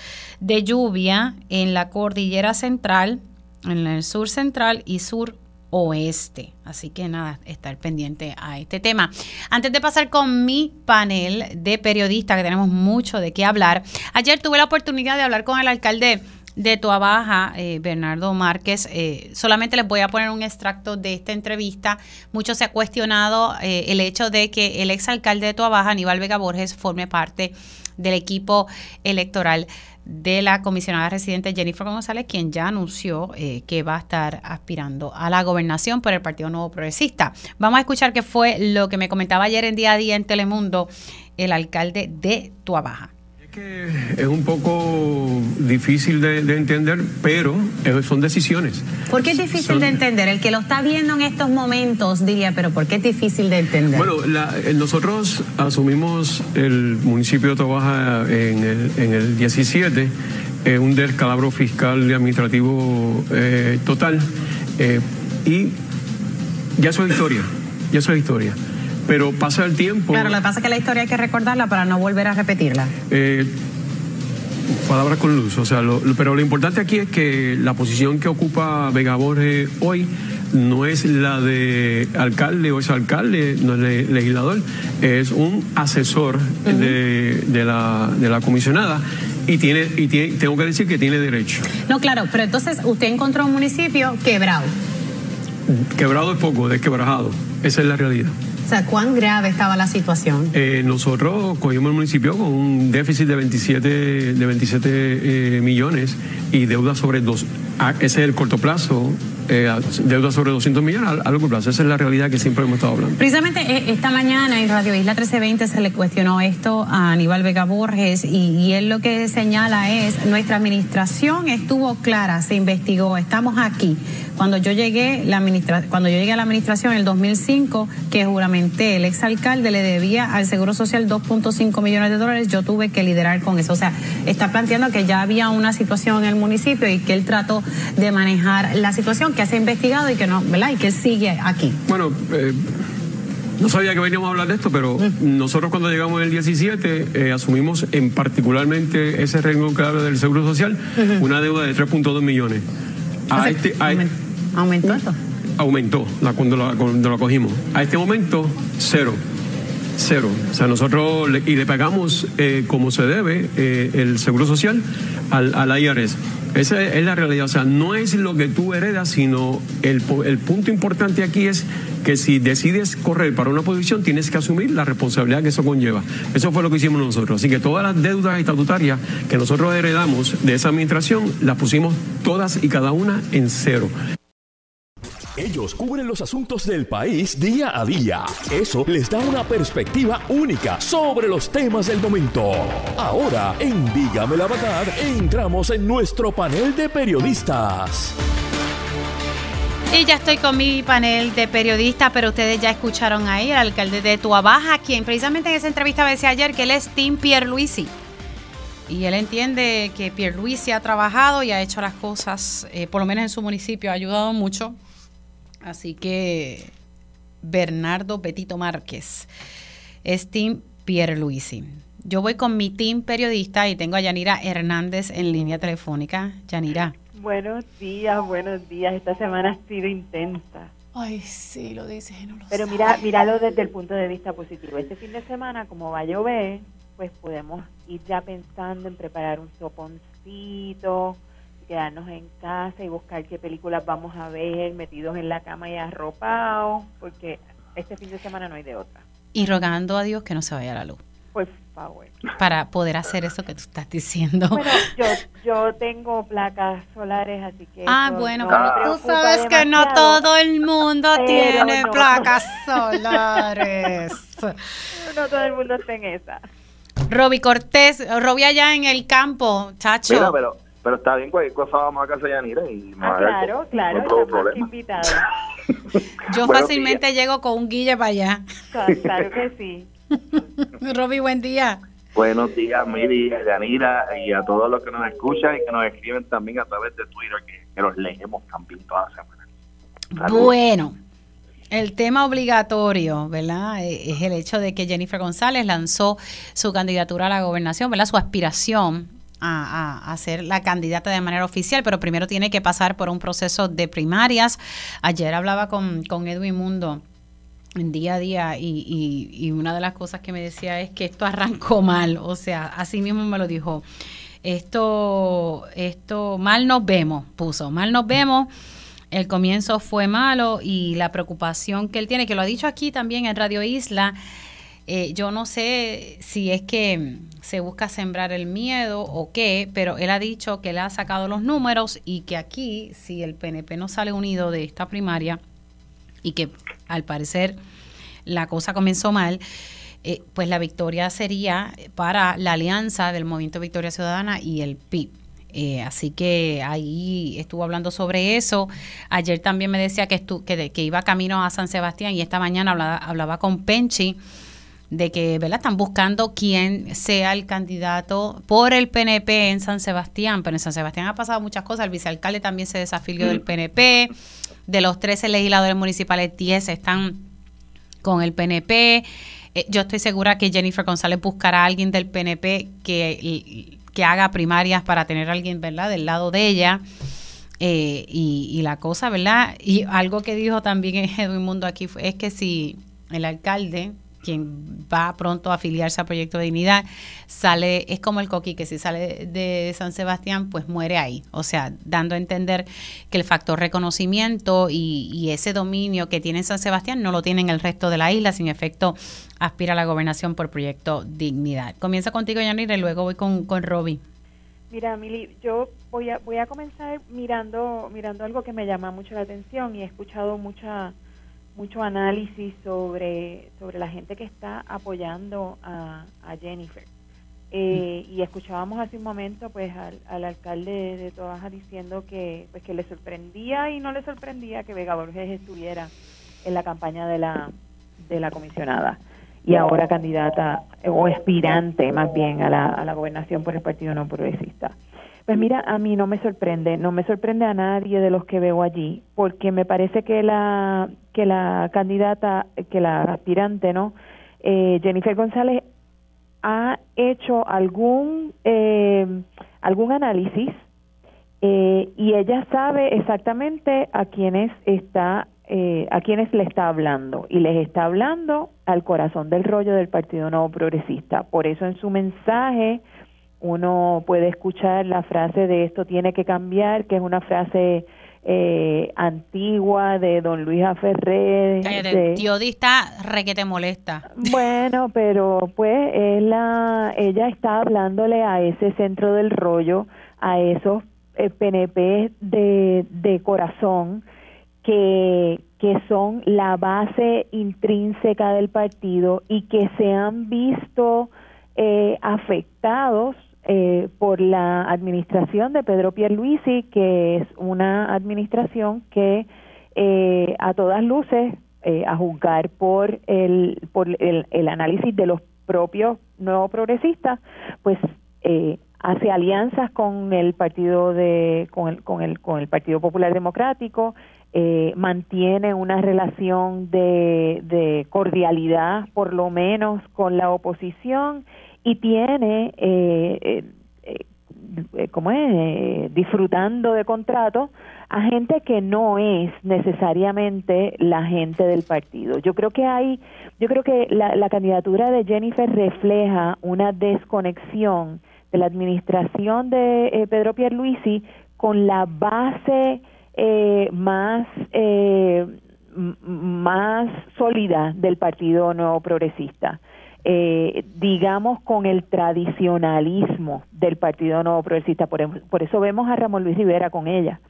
[SPEAKER 1] de lluvia en la cordillera central, en el sur central y sur oeste. Así que nada, estar pendiente a este tema. Antes de pasar con mi panel de periodistas, que tenemos mucho de qué hablar, ayer tuve la oportunidad de hablar con el alcalde de Tuabaja, eh, Bernardo Márquez. Eh, solamente les voy a poner un extracto de esta entrevista. Mucho se ha cuestionado eh, el hecho de que el exalcalde de Tuabaja, Aníbal Vega Borges, forme parte del equipo electoral de la comisionada residente Jennifer González, quien ya anunció eh, que va a estar aspirando a la gobernación por el Partido Nuevo Progresista. Vamos a escuchar qué fue lo que me comentaba ayer en día a día en Telemundo el alcalde de
[SPEAKER 9] Es un poco difícil de, de entender, pero son decisiones.
[SPEAKER 10] ¿Por qué es difícil
[SPEAKER 9] Son-
[SPEAKER 10] de entender? El que lo está viendo en estos momentos diría, pero ¿por qué es difícil de entender?
[SPEAKER 9] Bueno, la- eh, nosotros asumimos el municipio de Tobaja en el, en el 17, eh, un descalabro fiscal y administrativo eh, total, eh, y ya eso es historia, ya eso es historia. Pero pasa el tiempo.
[SPEAKER 10] claro, lo que pasa es que la historia hay que recordarla para no volver a repetirla.
[SPEAKER 9] Eh, palabras con luz, o sea, lo- lo- pero lo importante aquí es que la posición que ocupa Vega Borges hoy no es la de alcalde o es alcalde, no es le- legislador, es un asesor de, de la, de la comisionada y tiene y tiene, tengo que decir que tiene derecho.
[SPEAKER 10] No, claro, pero entonces usted encontró un municipio quebrado.
[SPEAKER 9] Quebrado es poco, desquebrajado, esa es la realidad.
[SPEAKER 10] O sea, ¿cuán grave estaba la situación?
[SPEAKER 9] Eh, nosotros cogimos el municipio con un déficit de 27, de 27 eh, millones y deuda sobre dos. ah, ese es el corto plazo, eh, deuda sobre 200 millones a, a largo plazo. Esa es la realidad que siempre hemos estado hablando.
[SPEAKER 10] Precisamente eh, esta mañana en Radio Isla 1320 se le cuestionó esto a Aníbal Vega Borges y, y él lo que señala es, nuestra administración estuvo clara, se investigó, estamos aquí. Cuando yo llegué, la administra cuando yo llegué a la administración en el 2005, que juramenté, el exalcalde le debía al Seguro Social 2.5 millones de dólares, yo tuve que liderar con eso. O sea, está planteando que ya había una situación en el municipio y que él trató de manejar la situación, que se ha investigado y que no, ¿verdad? Y que sigue aquí.
[SPEAKER 9] Bueno, eh, no sabía que veníamos a hablar de esto, pero nosotros cuando llegamos en el 17 eh, asumimos en particularmente ese renglón clave del Seguro Social una deuda de 3.2 millones. A
[SPEAKER 10] O sea,
[SPEAKER 9] este- a-
[SPEAKER 10] aumentó eso.
[SPEAKER 9] aumentó la, cuando, la, cuando la cogimos. A este momento, cero. Cero. O sea, nosotros le, y le pagamos eh, como se debe eh, el seguro social al, al IRS. Esa es la realidad. O sea, no es lo que tú heredas, sino el, el punto importante aquí es que si decides correr para una posición, tienes que asumir la responsabilidad que eso conlleva. Eso fue lo que hicimos nosotros. Así que todas las deudas estatutarias que nosotros heredamos de esa administración, las pusimos todas y cada una en cero.
[SPEAKER 4] Ellos cubren los asuntos del país día a día. Eso les da una perspectiva única sobre los temas del momento. Ahora, en Dígame la verdad, entramos en nuestro panel de periodistas.
[SPEAKER 1] Y ya estoy con mi panel de periodistas, pero ustedes ya escucharon ahí al alcalde de Tuabaja, quien precisamente en esa entrevista decía ayer que él es Tim Pierluisi. Y él entiende que Pierluisi ha trabajado y ha hecho las cosas, eh, por lo menos en su municipio, ha ayudado mucho. Así que Bernardo Petito Márquez es Tim Pierluisi. Yo voy con mi team periodista y tengo a Yanira Hernández en línea telefónica. Yanira.
[SPEAKER 11] Buenos días, buenos días. Esta semana ha sido intensa.
[SPEAKER 1] Ay, sí, lo dices no lo
[SPEAKER 11] Pero mira, míralo desde el punto de vista positivo. Este fin de semana, como va a llover, pues podemos ir ya pensando en preparar un soponcito, quedarnos en casa y buscar qué películas vamos a ver metidos en la cama y arropados, porque este fin de semana no hay de otra.
[SPEAKER 1] Y rogando a Dios que no se vaya la luz.
[SPEAKER 11] Por favor.
[SPEAKER 1] Para poder hacer eso que tú estás diciendo.
[SPEAKER 11] Bueno, yo, yo tengo placas solares, así que...
[SPEAKER 1] Ah, bueno, tú sabes que no todo el mundo [LAUGHS] tiene placas [LAUGHS] solares.
[SPEAKER 11] no todo el mundo está en esa.
[SPEAKER 1] Roby Cortés, Roby allá en el campo, chacho.
[SPEAKER 6] Mira, pero, pero está bien, cualquier cosa vamos a casa de Yanira y
[SPEAKER 11] ah, claro, claro, no problema. invitado. [LAUGHS]
[SPEAKER 1] Yo fácilmente llego con un guille para allá.
[SPEAKER 11] Claro, que sí. [LAUGHS]
[SPEAKER 1] Roby, buen día.
[SPEAKER 6] Buenos días, Miri, Yanira y a todos los que nos escuchan y que nos escriben también a través de Twitter, que, los leemos también toda la semana.
[SPEAKER 1] Bueno. El tema obligatorio, ¿verdad? E, es el hecho de que Jennifer González lanzó su candidatura a la gobernación, ¿verdad? Su aspiración a, a, ser la candidata de manera oficial, pero primero tiene que pasar por un proceso de primarias. Ayer hablaba con, con Edwin Mundo día a día y, y, una de las cosas que me decía es que esto arrancó mal, o sea, así mismo me lo dijo. Esto, esto, mal nos vemos, puso, mal nos vemos el comienzo fue malo y la preocupación que él tiene, que lo ha dicho aquí también en Radio Isla, eh, yo no sé si es que se busca sembrar el miedo o qué, pero él ha dicho que le ha sacado los números y que aquí, si el PNP no sale unido de esta primaria y que al parecer la cosa comenzó mal, eh, pues la victoria sería para la alianza del Movimiento Victoria Ciudadana y el PIB. Eh, así que ahí estuvo hablando sobre eso. Ayer también me decía que, que, que, iba camino a San Sebastián y esta mañana hablaba, hablaba con Penchi de que ¿verdad? están buscando quién sea el candidato por el PNP en San Sebastián, pero en San Sebastián ha pasado muchas cosas, el vicealcalde también se desafilió del PNP, de los 13 legisladores municipales, 10 están con el PNP, eh, yo estoy segura que Jennifer González buscará a alguien del PNP que que haga primarias para tener a alguien, ¿verdad?, del lado de ella. Eh, y, la cosa, ¿verdad? Y algo que dijo también [LAUGHS] Edwin Mundo aquí es que si el alcalde, quien va pronto a afiliarse a Proyecto Dignidad, sale, es como el coqui, que si sale de San Sebastián, pues muere ahí. O sea, dando a entender que el factor reconocimiento y, y ese dominio que tiene San Sebastián no lo tiene en el resto de la isla, sin efecto aspira a la gobernación por proyecto Dignidad. Comienza contigo, Yanira, y luego voy con, con Roby.
[SPEAKER 11] Mira, Mili, yo voy a, voy a comenzar mirando, mirando algo que me llama mucho la atención y he escuchado mucha, mucho análisis sobre, sobre la gente que está apoyando a, Jennifer. Eh, y escuchábamos hace un momento pues al, al alcalde de Tobaja diciendo que pues que le sorprendía y no le sorprendía que Vega Borges estuviera en la campaña de la de la comisionada y ahora candidata o aspirante más bien a la, a la gobernación por el Partido No Progresista. Pues mira, a mí no me sorprende, no me sorprende a nadie de los que veo allí, porque me parece que la que la candidata, que la aspirante, ¿no? Eh, Jennifer González ha hecho algún eh, algún análisis eh, y ella sabe exactamente a quiénes está eh, a quienes le está hablando y les está hablando al corazón del rollo del Partido Nuevo Progresista. Por eso en su mensaje uno puede escuchar la frase de esto tiene que cambiar, que es una frase eh, antigua de don Luis Aferré.
[SPEAKER 1] El re que te molesta. [LAUGHS]
[SPEAKER 11] Bueno, pero pues la, ella está hablándole a ese centro del rollo, a esos PNP eh, de, de corazón, que, que son la base intrínseca del partido y que se han visto eh, afectados eh, por la administración de Pedro Pierluisi, que es una administración que eh, a todas luces, eh, a juzgar por el, por el, el análisis de los propios nuevos progresistas, pues eh, hace alianzas con el partido de con el, con el, con el Partido Popular Democrático, eh, mantiene una relación de, de cordialidad, por lo menos, con la oposición y tiene, eh, eh, eh, ¿cómo es?, Eh, disfrutando de contratos a gente que no es necesariamente la gente del partido. Yo creo que hay, yo creo que la, la candidatura de Jennifer refleja una desconexión de la administración de eh, Pedro Pierluisi con la base eh, más eh, más sólida del Partido Nuevo Progresista. Eh, digamos con el tradicionalismo del Partido Nuevo Progresista. Por, por eso vemos a Ramón Luis Rivera con ella.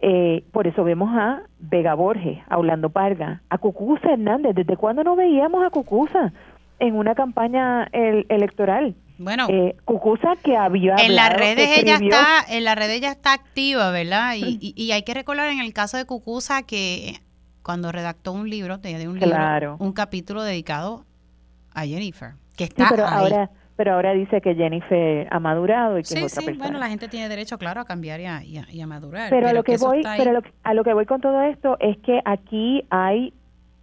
[SPEAKER 11] Eh, por eso vemos a Vega Borges, a Orlando Parga, a Cucuza Hernández. ¿Desde cuándo no veíamos a Cucuza en una campaña el- electoral?
[SPEAKER 1] Bueno,
[SPEAKER 11] Eh, Cucuza que había
[SPEAKER 1] en las redes ella está, en las redes ella está activa, ¿verdad? Y, y- y hay que recordar en el caso de Cucusa que cuando redactó un libro, tenía de un libro,
[SPEAKER 11] Claro.
[SPEAKER 1] un capítulo dedicado a Jennifer, que
[SPEAKER 11] Sí,
[SPEAKER 1] está
[SPEAKER 11] pero
[SPEAKER 1] ahí.
[SPEAKER 11] ahora pero ahora dice que Jennifer ha madurado y que
[SPEAKER 1] sí,
[SPEAKER 11] es otra
[SPEAKER 1] sí,
[SPEAKER 11] persona.
[SPEAKER 1] bueno, la gente tiene derecho, claro, a cambiar y a, y a- y a madurar.
[SPEAKER 11] pero a lo que, voy pero lo- a lo que voy con todo esto es que aquí hay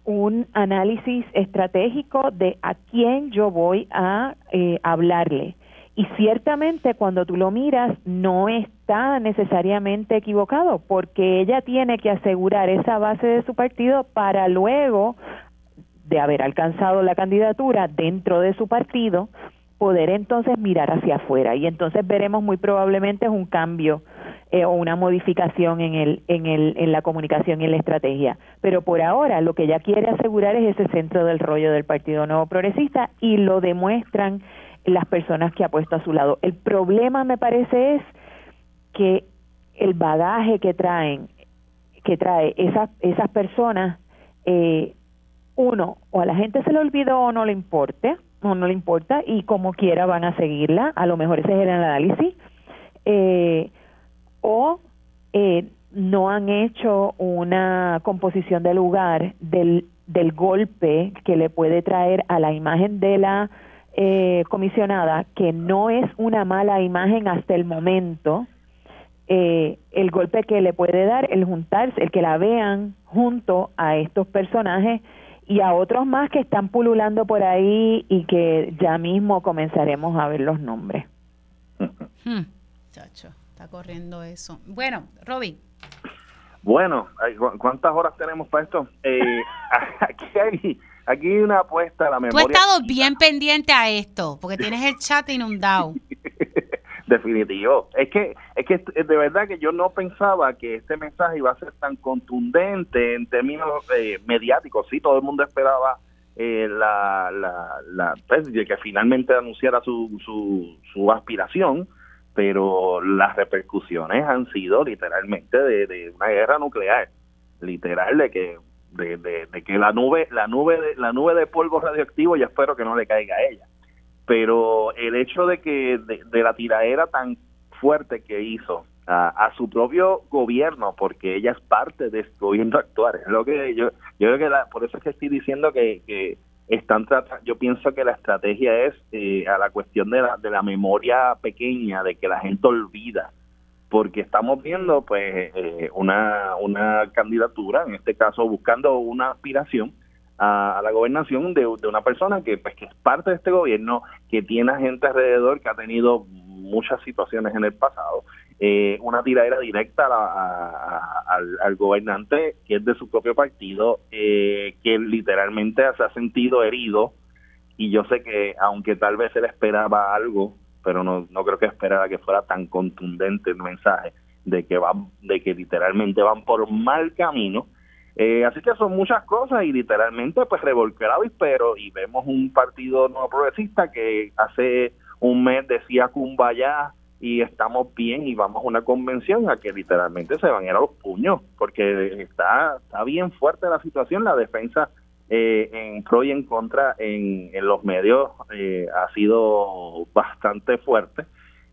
[SPEAKER 11] un análisis estratégico de a quién yo voy a eh, hablarle y ciertamente cuando tú lo miras no está necesariamente equivocado porque ella tiene que asegurar esa base de su partido para luego de haber alcanzado la candidatura dentro de su partido poder entonces mirar hacia afuera. Y entonces veremos muy probablemente un cambio eh, o una modificación en el en el en la comunicación y en la estrategia. Pero por ahora lo que ella quiere asegurar es ese centro del rollo del Partido Nuevo Progresista y lo demuestran las personas que ha puesto a su lado. El problema me parece es que el bagaje que traen que trae esas esas personas eh, uno o a la gente se le olvidó o no le importe o no le importa y como quiera van a seguirla. A lo mejor ese es el análisis. Eh, o eh, no han hecho una composición de lugar del, del golpe que le puede traer a la imagen de la eh, comisionada, que no es una mala imagen hasta el momento, eh, el golpe que le puede dar el juntarse, el que la vean junto a estos personajes y a otros más que están pululando por ahí y que ya mismo comenzaremos a ver los nombres.
[SPEAKER 1] Hmm, chacho, está corriendo eso. Bueno, Roby,
[SPEAKER 6] Bueno, ay, ¿cu- ¿cuántas horas tenemos para esto? Eh, [LAUGHS] aquí hay aquí hay una apuesta a la
[SPEAKER 1] tú has
[SPEAKER 6] memoria.
[SPEAKER 1] estado bien pendiente a esto, porque tienes el chat inundado. [LAUGHS]
[SPEAKER 6] Definitivo. Es que es que de verdad que yo no pensaba que este mensaje iba a ser tan contundente en términos eh, mediáticos. Sí, todo el mundo esperaba eh, la, la, la pues, que finalmente anunciara su, su, su aspiración, pero las repercusiones han sido literalmente de, de una guerra nuclear, literal de que de, de, de que la nube la nube de, la nube de polvo radioactivo yo espero que no le caiga a ella pero el hecho de que de, la tiraera tan fuerte que hizo a, su propio gobierno porque ella es parte de este gobierno actual es lo que yo yo creo que la- por eso es que estoy diciendo que, que están yo pienso que la estrategia es eh, a la cuestión de la, de la memoria pequeña de que la gente olvida porque estamos viendo pues eh, una una candidatura en este caso buscando una aspiración a, la gobernación de, una persona que pues que es parte de este gobierno que tiene gente alrededor que ha tenido muchas situaciones en el pasado. Eh, una tiradera directa a a- al gobernante que es de su propio partido eh, que literalmente se ha sentido herido. Y yo sé que aunque tal vez él esperaba algo pero no, no creo que esperara que fuera tan contundente el mensaje de que van de que literalmente van por mal camino eh, así que son muchas cosas y literalmente pues revolcado y pero y vemos un partido no progresista que hace un mes decía Kumbaya y estamos bien y vamos a una convención a que literalmente se van a ir a los puños, porque está, está bien fuerte la situación, la defensa eh, en pro y en contra en, en los medios eh, ha sido bastante fuerte.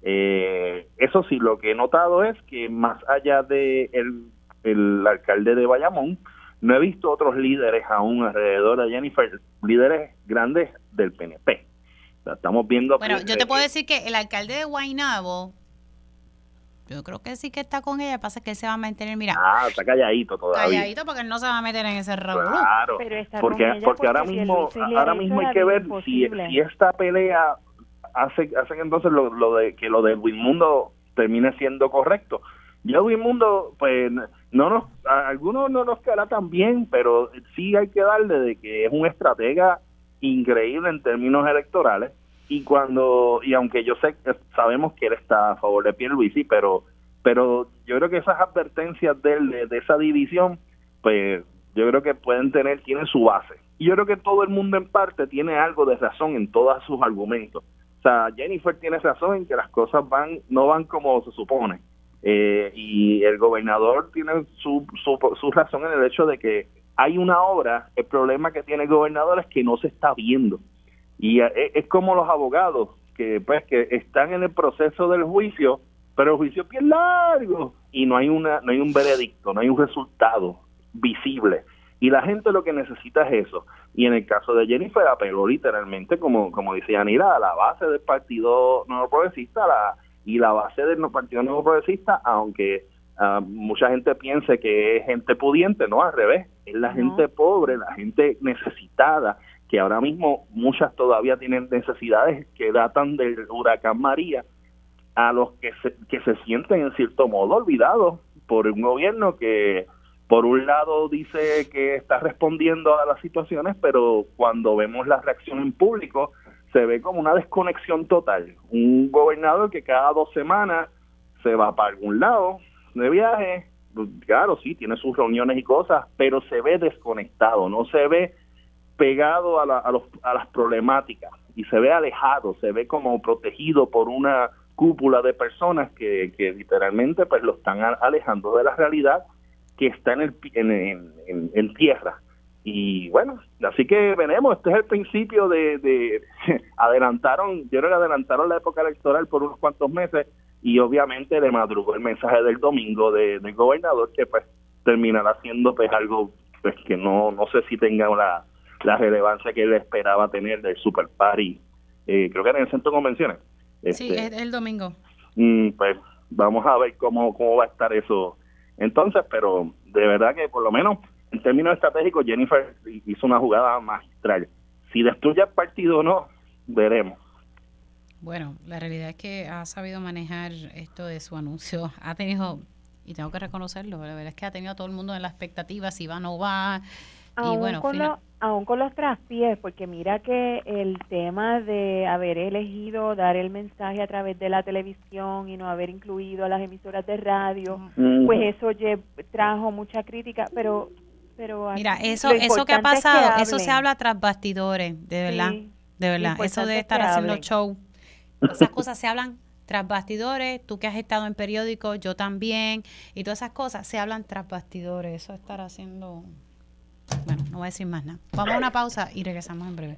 [SPEAKER 6] Eh, eso sí, lo que he notado es que más allá de el, el alcalde de Bayamón, no he visto otros líderes aún alrededor de Jennifer, líderes grandes del PNP. estamos viendo...
[SPEAKER 1] Bueno, yo te puedo decir que el alcalde de Guaynabo, yo creo que sí que está con ella, pasa que él se va a meter, mira.
[SPEAKER 6] Ah, está calladito todavía.
[SPEAKER 1] Calladito porque él no se va a meter en ese revolú.
[SPEAKER 6] Claro, porque, porque, ahora mismo, ahora mismo hay que ver si, si esta pelea hace, hacen entonces lo, lo de que lo de Mundo termine siendo correcto. Yo Mundo, pues no nos, a algunos no nos quedará tan bien, pero sí hay que darle de que es un estratega increíble en términos electorales y cuando y aunque yo sé sabemos que él está a favor de Pierluisi, pero pero yo creo que esas advertencias de, de, de esa división, pues yo creo que pueden tener tienen su base. Y yo creo que todo el mundo en parte tiene algo de razón en todos sus argumentos. O sea, Jennifer tiene razón en que las cosas van no van como se supone. Eh, y el gobernador tiene su, su, razón en el hecho de que hay una obra, el problema que tiene el gobernador es que no se está viendo. Y eh, es, como los abogados, que pues que están en el proceso del juicio, pero el juicio es bien largo y no hay una no hay un veredicto, no hay un resultado visible. Y la gente lo que necesita es eso. Y en el caso de Jennifer apeló literalmente, como, como decía Anira, a la base del Partido Nuevo Progresista la, y la base del Partido Nuevo Progresista, aunque uh, mucha gente piense que es gente pudiente, no, al revés, es la gente pobre, la gente necesitada, que ahora mismo muchas todavía tienen necesidades que datan del huracán María, a los que se, que se sienten en cierto modo olvidados por un gobierno que por un lado dice que está respondiendo a las situaciones, pero cuando vemos la reacción en público se ve como una desconexión total. Un gobernador que cada dos semanas se va para algún lado de viaje, pues, claro, sí, tiene sus reuniones y cosas, pero se ve desconectado, no se ve pegado a, a, los, a las problemáticas y se ve alejado, se ve como protegido por una cúpula de personas que, que literalmente pues lo están alejando de la realidad que está en, el, en, en, tierra. Y bueno, así que veremos, este es el principio de, de [LAUGHS] adelantaron, yo creo que adelantaron la época electoral por unos cuantos meses y obviamente le madrugó el mensaje del domingo de, del gobernador que pues terminará siendo pues algo pues que no, no sé si tenga la, la relevancia que él esperaba tener del Super Party, eh, creo que era en el centro de convenciones.
[SPEAKER 1] sí, este, es el domingo.
[SPEAKER 6] Mm, pues vamos a ver cómo, cómo va a estar eso entonces, pero de verdad que por lo menos en términos estratégicos Jennifer hizo una jugada magistral. Si destruye el partido o no, veremos.
[SPEAKER 1] Bueno, la realidad es que ha sabido manejar esto de su anuncio. Ha tenido, y tengo que reconocerlo, la verdad es que ha tenido a todo el mundo en la expectativa si va o no va.
[SPEAKER 11] y bueno, con aún con los traspiés, porque mira que el tema de haber elegido dar el mensaje a través de la televisión y no haber incluido a las emisoras de radio, pues eso trajo mucha crítica, pero pero
[SPEAKER 1] mira eso eso que ha pasado, eso se habla tras bastidores, de verdad, de verdad, eso de estar haciendo show, esas cosas se hablan tras bastidores, tú que has estado en periódicos, yo también, y todas esas cosas se hablan tras bastidores, eso estar haciendo bueno, no voy a decir más nada. Vamos a una pausa y regresamos en breve.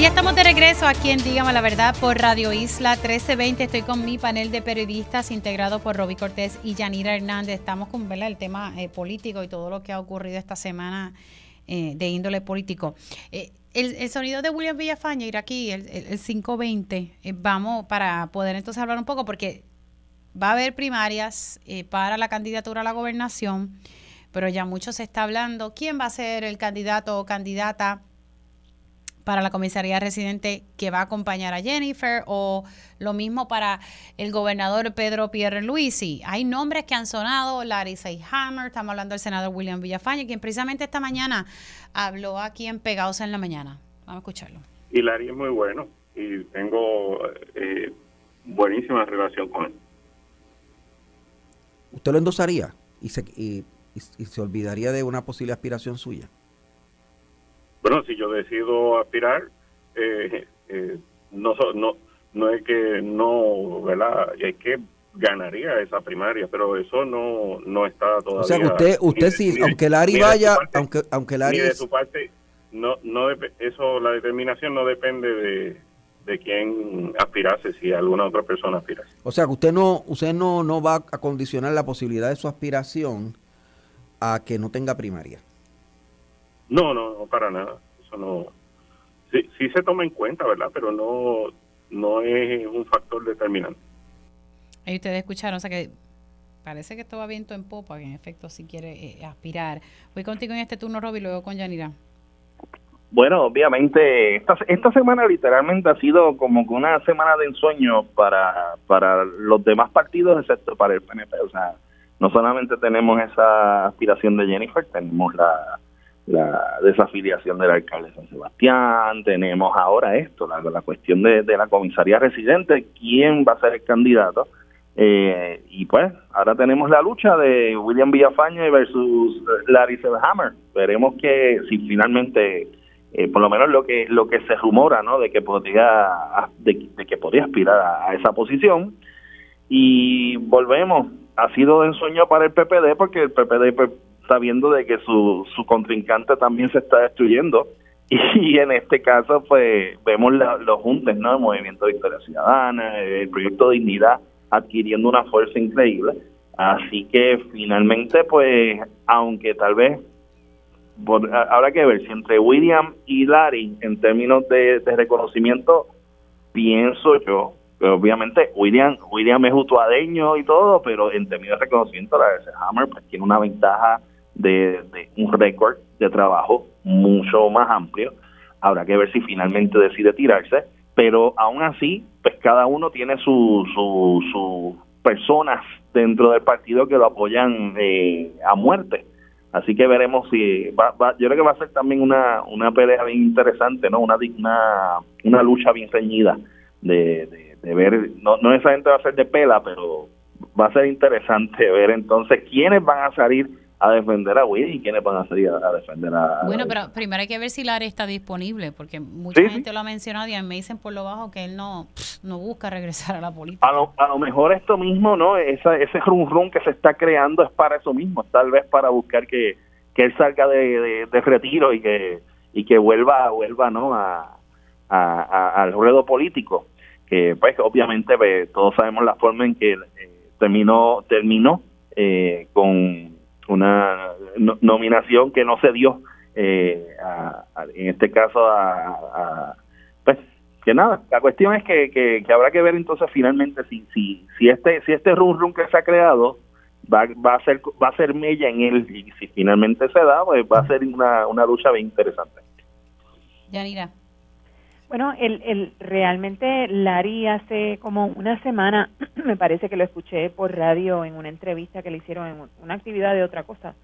[SPEAKER 1] y ya estamos de regreso aquí en Dígame la Verdad por Radio Isla 1320. Estoy con mi panel de periodistas integrado por Roby Cortés y Yanira Hernández. Estamos con el tema eh, político y todo lo que ha ocurrido esta semana eh, de índole político. Eh, el, sonido de William Villafaña, ir aquí, el, el, 520, eh, vamos para poder entonces hablar un poco, porque va a haber primarias para la candidatura a la gobernación, pero ya mucho se está hablando quién va a ser el candidato o candidata para la comisaría residente que va a acompañar a Jennifer o lo mismo para el gobernador Pedro Pierluisi. Hay nombres que han sonado, Larry Seyhammer, estamos hablando del senador William Villafañe, quien precisamente esta mañana habló aquí en Pegados en la Mañana. Vamos a escucharlo.
[SPEAKER 12] Y Larry es muy bueno y tengo eh, buenísima relación con él.
[SPEAKER 13] ¿Usted lo endosaría y se, y, se olvidaría de una posible aspiración suya?
[SPEAKER 12] Bueno, si yo decido aspirar, eh, eh, no, no, no es que no, ¿verdad? Es que ganaría esa primaria, pero eso no, no está todavía. O
[SPEAKER 13] sea, usted, usted sí, aunque Larry vaya, aunque, aunque Larry.
[SPEAKER 12] de su parte, no, no, eso, la determinación no depende de, de quién aspirase, si alguna otra persona aspirase.
[SPEAKER 13] O sea, que usted no, usted no, no va a condicionar la posibilidad de su aspiración a que no tenga primaria.
[SPEAKER 12] No, no, no para nada. Eso no. Sí, sí se toma en cuenta, ¿verdad? Pero no, no es un factor determinante.
[SPEAKER 1] Ahí ustedes escucharon, o sea que parece que esto va viento en popa, que en efecto si quiere eh, aspirar. Voy contigo en este turno, Roby, luego con Yanira.
[SPEAKER 6] Bueno, obviamente, esta, esta semana literalmente ha sido como que una semana de ensueño para, para los demás partidos, excepto para el PNP. O sea, no solamente tenemos esa aspiración de Jennifer, tenemos la, la desafiliación del alcalde de San Sebastián, tenemos ahora esto, la, la cuestión de, de la comisaría residente, quién va a ser el candidato. Eh, y pues ahora tenemos la lucha de William Villafañe versus Larry Selhammer. Veremos que si finalmente eh, por lo menos lo que lo que se rumora no de que podría de, que podría aspirar a, esa posición y volvemos ha sido de ensueño para el PPD porque el PPD pues, está viendo de que su, su contrincante también se está destruyendo. [LAUGHS] Y en este caso pues vemos los juntes no el movimiento de Victoria Ciudadana el proyecto Dignidad adquiriendo una fuerza increíble. Así que finalmente pues aunque tal vez habrá que ver si entre William y Larry, en términos de, reconocimiento, pienso yo, obviamente William William es utuadeño y todo, pero en términos de reconocimiento, la de Hammer pues, tiene una ventaja de, un récord de trabajo mucho más amplio. Habrá que ver si finalmente decide tirarse, pero aún así, pues cada uno tiene sus su, personas dentro del partido que lo apoyan eh, a muerte Así que veremos si va, yo creo que va a ser también una, una pelea bien interesante, ¿no? Una digna, una lucha bien ceñida de, de, ver, no, no necesariamente va a ser de pela, pero va a ser interesante [LAUGHS] ver entonces quiénes van a salir a defender a Will y quiénes van a salir a, defender a...
[SPEAKER 1] Bueno, pero primero hay que ver si Larry está disponible, porque mucha gente lo ha mencionado y me dicen por lo bajo que él no, no busca regresar a la política.
[SPEAKER 6] A lo, a lo mejor esto mismo, ¿no? Esa, ese rum rum que se está creando es para eso mismo, tal vez para buscar que, que él salga de, de, retiro y que y que vuelva vuelva no a, al ruedo político que pues obviamente pues, todos sabemos la forma en que eh, terminó terminó eh, con una nominación que no se dio, eh, en este caso a, pues que nada, la cuestión es que, que, habrá que ver entonces finalmente si si si este si este run run que se ha creado va, va a ser va a ser mella en él y si finalmente se da pues va a ser una, una lucha bien interesante.
[SPEAKER 1] Yanira.
[SPEAKER 11] Bueno, el, el, realmente Larry hace como una semana, [CLEARS THROAT] me parece que lo escuché por radio en una entrevista que le hicieron en una actividad de otra cosa,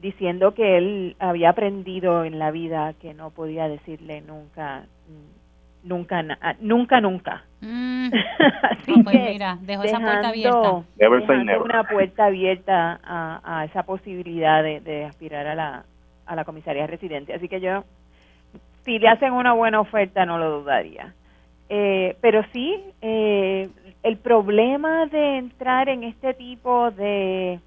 [SPEAKER 11] diciendo que él había aprendido en la vida que no podía decirle nunca, nunca, nunca, nunca.
[SPEAKER 1] Mm. [LAUGHS] pues mira, dejó esa puerta abierta.
[SPEAKER 11] Dejando una puerta abierta a, a esa posibilidad de, de aspirar a la, a la comisaría residente. Así que yo si le hacen una buena oferta no lo dudaría. Eh, pero sí, eh, el problema de entrar en este tipo de,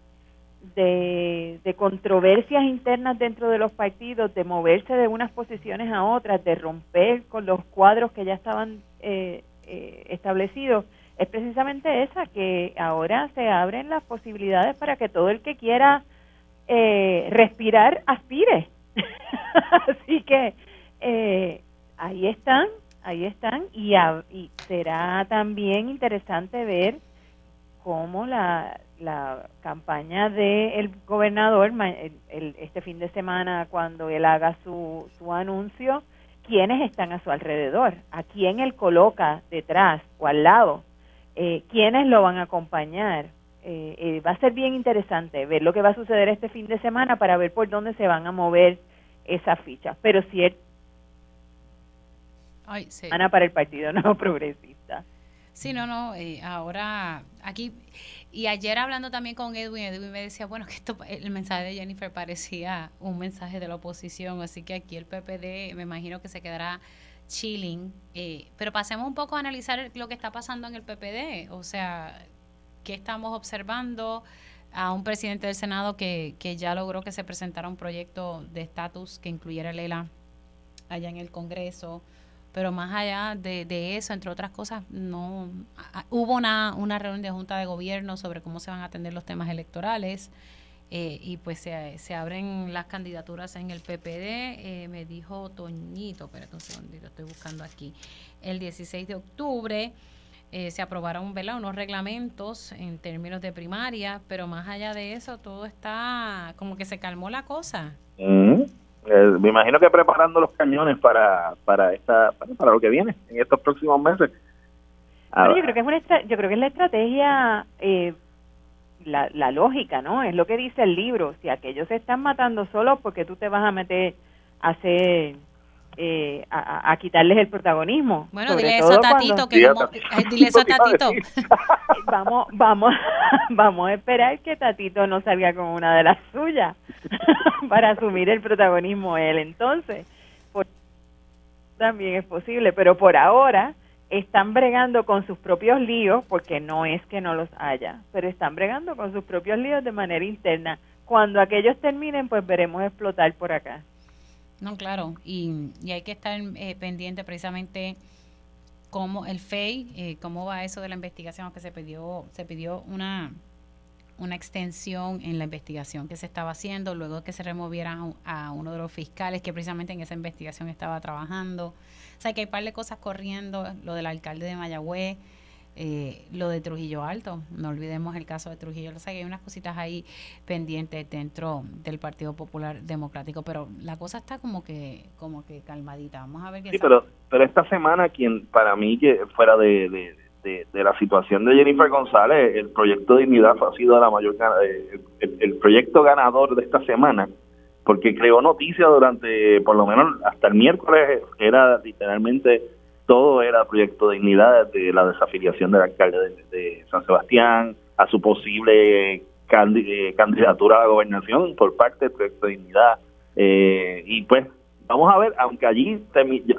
[SPEAKER 11] de, controversias internas dentro de los partidos, de moverse de unas posiciones a otras, de romper con los cuadros que ya estaban eh, establecidos, es precisamente esa, que ahora se abren las posibilidades para que todo el que quiera respirar aspire. [LAUGHS] Así que eh, ahí están, ahí están, y, y será también interesante ver cómo la, campaña del gobernador el, este fin de semana, cuando él haga su, su anuncio, quiénes están a su alrededor, a quién él coloca detrás o al lado, eh, quiénes lo van a acompañar. Eh, eh, va a ser bien interesante ver lo que va a suceder este fin de semana para ver por dónde se van a mover esas fichas. Pero cierto,
[SPEAKER 1] Ay, sí.
[SPEAKER 11] Ana para el Partido No Progresista.
[SPEAKER 1] Sí, no, no, eh, ahora aquí, y ayer hablando también con Edwin, Edwin me decía, bueno, que esto, el mensaje de Jennifer parecía un mensaje de la oposición, así que aquí el PPD me imagino que se quedará chilling, eh, pero pasemos un poco a analizar lo que está pasando en el PPD, o sea, qué estamos observando a un presidente del Senado que, que ya logró que se presentara un proyecto de estatus que incluyera el ELA allá en el Congreso, pero más allá de, eso, entre otras cosas, no hubo una, una reunión de junta de gobierno sobre cómo se van a atender los temas electorales eh, y pues se, se abren las candidaturas en el PPD, eh, me dijo Toñito, espérate un segundito, estoy buscando aquí, el 16 de octubre eh, se aprobaron ¿verdad? unos reglamentos en términos de primaria, pero más allá de eso todo está como que se calmó la cosa.
[SPEAKER 6] Mm. Eh, me imagino que preparando los cañones para para esta para, para lo que viene en estos próximos meses. Ver.
[SPEAKER 11] yo creo que es una yo creo que es la estrategia eh, la, la lógica, ¿no? Es lo que dice el libro. Si aquellos se están matando solos, porque tú te vas a meter a hacer eh, a, quitarles el protagonismo.
[SPEAKER 1] Bueno,
[SPEAKER 11] Sobre
[SPEAKER 1] dile eso
[SPEAKER 11] todo
[SPEAKER 1] a Tatito,
[SPEAKER 11] cuando-
[SPEAKER 1] que como- dile eso a Tatito. [LAUGHS]
[SPEAKER 11] vamos, vamos, [LAUGHS] vamos a esperar que Tatito no salga con una de las suyas [LAUGHS] para asumir el protagonismo él. Entonces, por- también es posible, pero por ahora están bregando con sus propios líos, porque no es que no los haya, pero están bregando con sus propios líos de manera interna. Cuando aquellos terminen, pues veremos explotar por acá.
[SPEAKER 1] No, claro, y, y hay que estar eh, pendiente precisamente cómo el FEI, eh, cómo va eso de la investigación, que se pidió, se pidió una, una extensión en la investigación que se estaba haciendo, luego que se removiera a uno de los fiscales que precisamente en esa investigación estaba trabajando. O sea, que hay un par de cosas corriendo, lo del alcalde de Mayagüez, eh, lo de Trujillo Alto, no olvidemos el caso de Trujillo, o sea, que hay unas cositas ahí pendientes dentro del Partido Popular Democrático, pero la cosa está como que como que calmadita. Vamos a ver qué
[SPEAKER 6] Sí, pero pero esta semana quien para mí que fuera de, de, de- de la situación de Jennifer González, el proyecto de Dignidad ha sido la mayor gana- eh, el, el proyecto ganador de esta semana porque creó noticia durante por lo menos hasta el miércoles era literalmente todo era proyecto de dignidad de la desafiliación del alcalde de, de San Sebastián a su posible eh, candidatura a la gobernación por parte del proyecto de dignidad. Eh, y pues vamos a ver aunque allí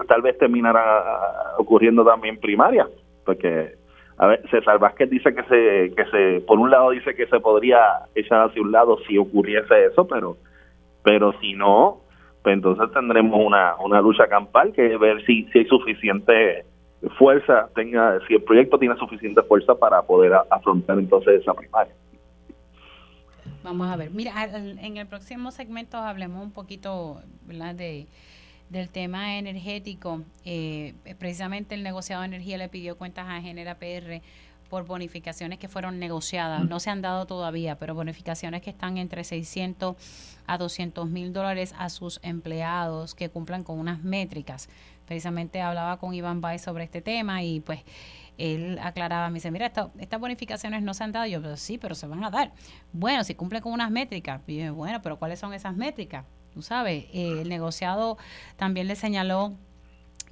[SPEAKER 6] tal vez terminará ocurriendo también primaria porque a ver César Vázquez dice que se que se por un lado dice que se podría echar hacia un lado si ocurriese eso pero pero si no pues entonces tendremos una, una lucha campal que es ver si, si hay suficiente fuerza, tenga si el proyecto tiene suficiente fuerza para poder afrontar entonces esa primaria.
[SPEAKER 1] Vamos a ver. Mira, en el próximo segmento hablemos un poquito ¿verdad? de del tema energético. Eh, precisamente el negociado de energía le pidió cuentas a Genera PR por bonificaciones que fueron negociadas. No se han dado todavía, pero bonificaciones que están entre 600 a 200 mil dólares a sus empleados que cumplan con unas métricas. Precisamente hablaba con Iván Bay sobre este tema y pues él aclaraba, me dice, mira, esta- estas bonificaciones no se han dado. Yo, "Pero sí, pero se van a dar. Bueno, si cumplen con unas métricas. Y yo, bueno, pero ¿cuáles son esas métricas? Tú sabes, eh, el negociado también le señaló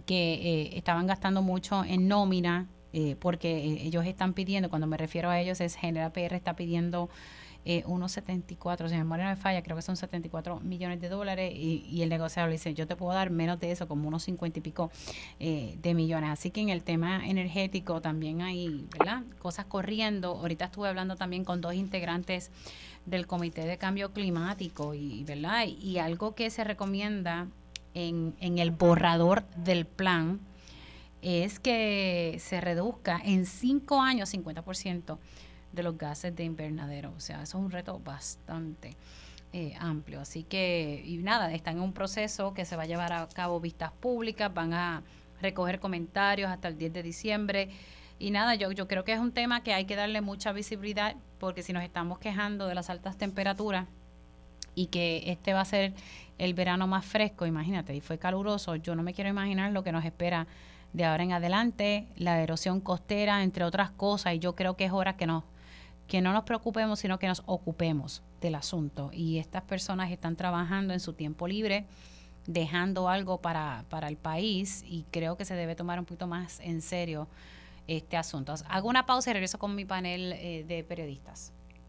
[SPEAKER 1] que eh, estaban gastando mucho en nómina, eh, porque eh, ellos están pidiendo, cuando me refiero a ellos, es General PR está pidiendo eh, unos 74, si mi memoria no me falla, creo que son 74 millones de dólares, y, el negociador le dice, yo te puedo dar menos de eso, como unos 50 y pico eh, de millones. Así que en el tema energético también hay, ¿verdad? Cosas corriendo. Ahorita estuve hablando también con dos integrantes del Comité de Cambio Climático y, ¿verdad? Y algo que se recomienda en, en el borrador del plan es que se reduzca en cinco años 50% de los gases de invernadero. O sea, eso es un reto bastante eh, amplio. Así que, y nada, están en un proceso que se va a llevar a cabo vistas públicas, van a recoger comentarios hasta el 10 de diciembre. Y nada, yo, yo creo que es un tema que hay que darle mucha visibilidad porque si nos estamos quejando de las altas temperaturas, y que este va a ser el verano más fresco, imagínate, y fue caluroso, yo no me quiero imaginar lo que nos espera de ahora en adelante, la erosión costera, entre otras cosas, y yo creo que es hora que nos que no nos preocupemos, sino que nos ocupemos del asunto. Y estas personas están trabajando en su tiempo libre, dejando algo para, para el país y creo que se debe tomar un poquito más en serio este asunto. Hago una pausa y regreso con mi panel eh, de periodistas.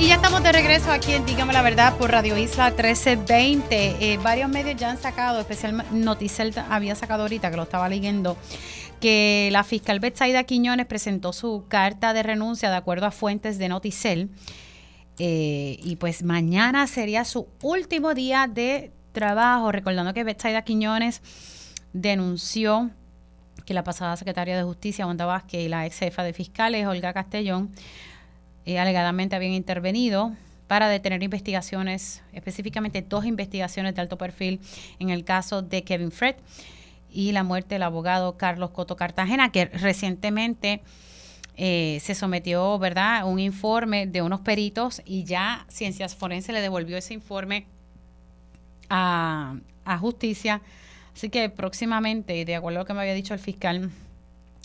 [SPEAKER 1] Y ya estamos de regreso aquí en Dígame la Verdad por Radio Isla 1320. Eh, varios medios ya han sacado, especialmente Noticel había sacado ahorita, que lo estaba leyendo, que la fiscal Betsaida Quiñones presentó su carta de renuncia de acuerdo a fuentes de Noticel. Eh, y pues mañana sería su último día de trabajo, recordando que Betsaida Quiñones denunció que la pasada secretaria de Justicia, Wanda Vázquez, y la ex jefa de fiscales, Olga Castellón, eh, alegadamente habían intervenido para detener investigaciones, específicamente dos investigaciones de alto perfil en el caso de Kevin Fred y la muerte del abogado Carlos Coto Cartagena, que recientemente eh, se sometió, ¿verdad?, un informe de unos peritos y ya Ciencias Forenses le devolvió ese informe a, a justicia. Así que próximamente, de acuerdo a lo que me había dicho el fiscal,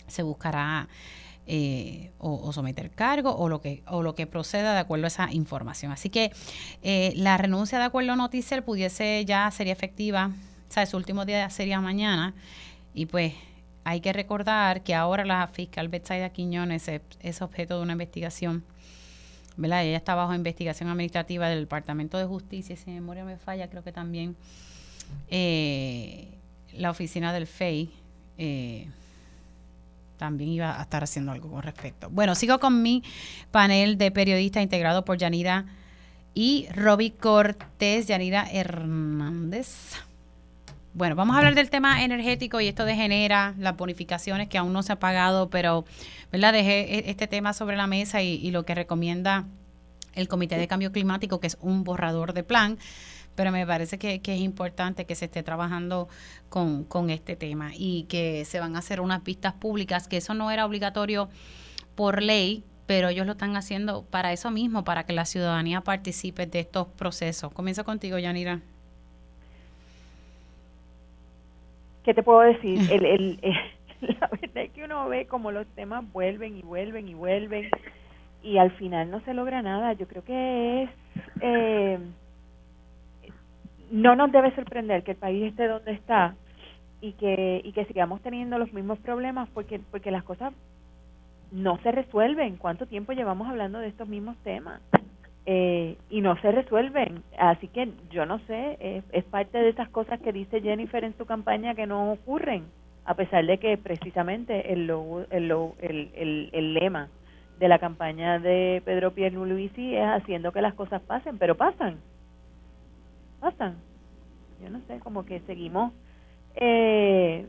[SPEAKER 1] se buscará eh, o, someter cargo o lo que o lo que proceda de acuerdo a esa información. Así que eh, la renuncia de acuerdo a Noticel pudiese ya sería efectiva, o sea, su último día sería mañana y pues hay que recordar que ahora la fiscal Betsaida Quiñones es, objeto de una investigación ¿verdad? Ella está bajo investigación administrativa del Departamento de Justicia, si memoria me falla, creo que también eh, la oficina del FEI eh, también iba a estar haciendo algo con respecto. Bueno, sigo con mi panel de periodistas integrado por Yanira y Roby Cortés, Yanira Hernández. Bueno, vamos a hablar del tema energético y esto de genera las bonificaciones que aún no se ha pagado, pero ¿verdad? dejé e-, este tema sobre la mesa y lo que recomienda el Comité de Cambio Climático, que es un borrador de plan pero me parece que, es importante que se esté trabajando con, este tema y que se van a hacer unas pistas públicas, que eso no era obligatorio por ley, pero ellos lo están haciendo para eso mismo, para que la ciudadanía participe de estos procesos. Comienzo contigo, Yanira.
[SPEAKER 11] ¿Qué te puedo decir? [LAUGHS] el, el, [LAUGHS] la verdad es que uno ve como los temas vuelven y vuelven y vuelven y al final no se logra nada. Yo creo que es... Eh, no nos debe sorprender que el país esté donde está y que, y que sigamos teniendo los mismos problemas porque, porque las cosas no se resuelven. ¿Cuánto tiempo llevamos hablando de estos mismos temas? Eh, y no se resuelven. Así que yo no sé, es, parte de esas cosas que dice Jennifer en su campaña que no ocurren, a pesar de que precisamente el, el, el, el, lema de la campaña de Pedro Pierluisi es haciendo que las cosas pasen, pero pasan pasan. Yo no sé, como que seguimos eh,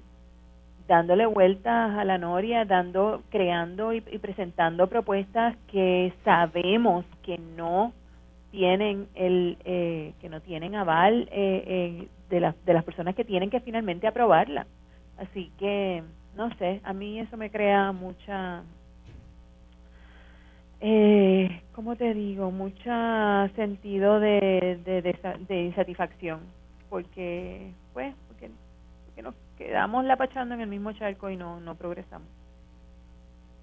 [SPEAKER 11] dándole vueltas a la noria, dando, creando y, presentando propuestas que sabemos que no tienen el, eh, que no tienen aval eh, de las de las personas que tienen que finalmente aprobarla. Así que no sé, a mí eso me crea mucha eh, ¿cómo te digo? Mucho sentido de, de, insatisfacción, porque, pues, porque, nos quedamos lapachando en el mismo charco y no, no progresamos.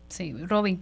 [SPEAKER 1] Sí, Robin.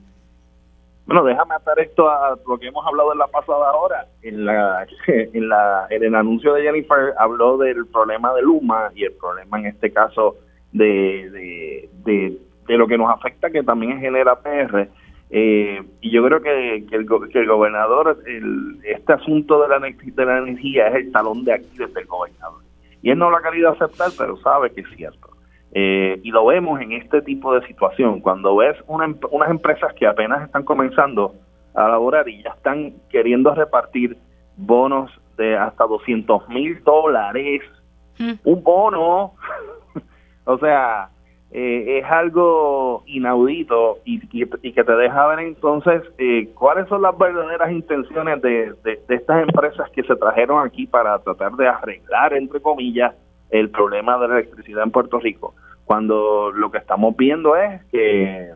[SPEAKER 6] Bueno, déjame atar esto a lo que hemos hablado en la pasada hora. En la, [LAUGHS] en la en el anuncio de Jennifer habló del problema de Luma y el problema en este caso de, de, de, de lo que nos afecta que también genera PR eh, y yo creo que, que, el, que el gobernador, el, este asunto de la, de la energía es el talón de Aquiles del gobernador. Y él no lo ha querido aceptar, pero sabe que es cierto. Eh, y lo vemos en este tipo de situación, cuando ves una, unas empresas que apenas están comenzando a laborar y ya están queriendo repartir bonos de hasta 200 mil dólares,
[SPEAKER 1] Mm.
[SPEAKER 6] un bono, [LAUGHS] o sea, eh, es algo inaudito y, y- y que te deja ver entonces eh, cuáles son las verdaderas intenciones de, de- estas empresas que se trajeron aquí para tratar de arreglar, entre comillas, el problema de la electricidad en Puerto Rico, cuando lo que estamos viendo es que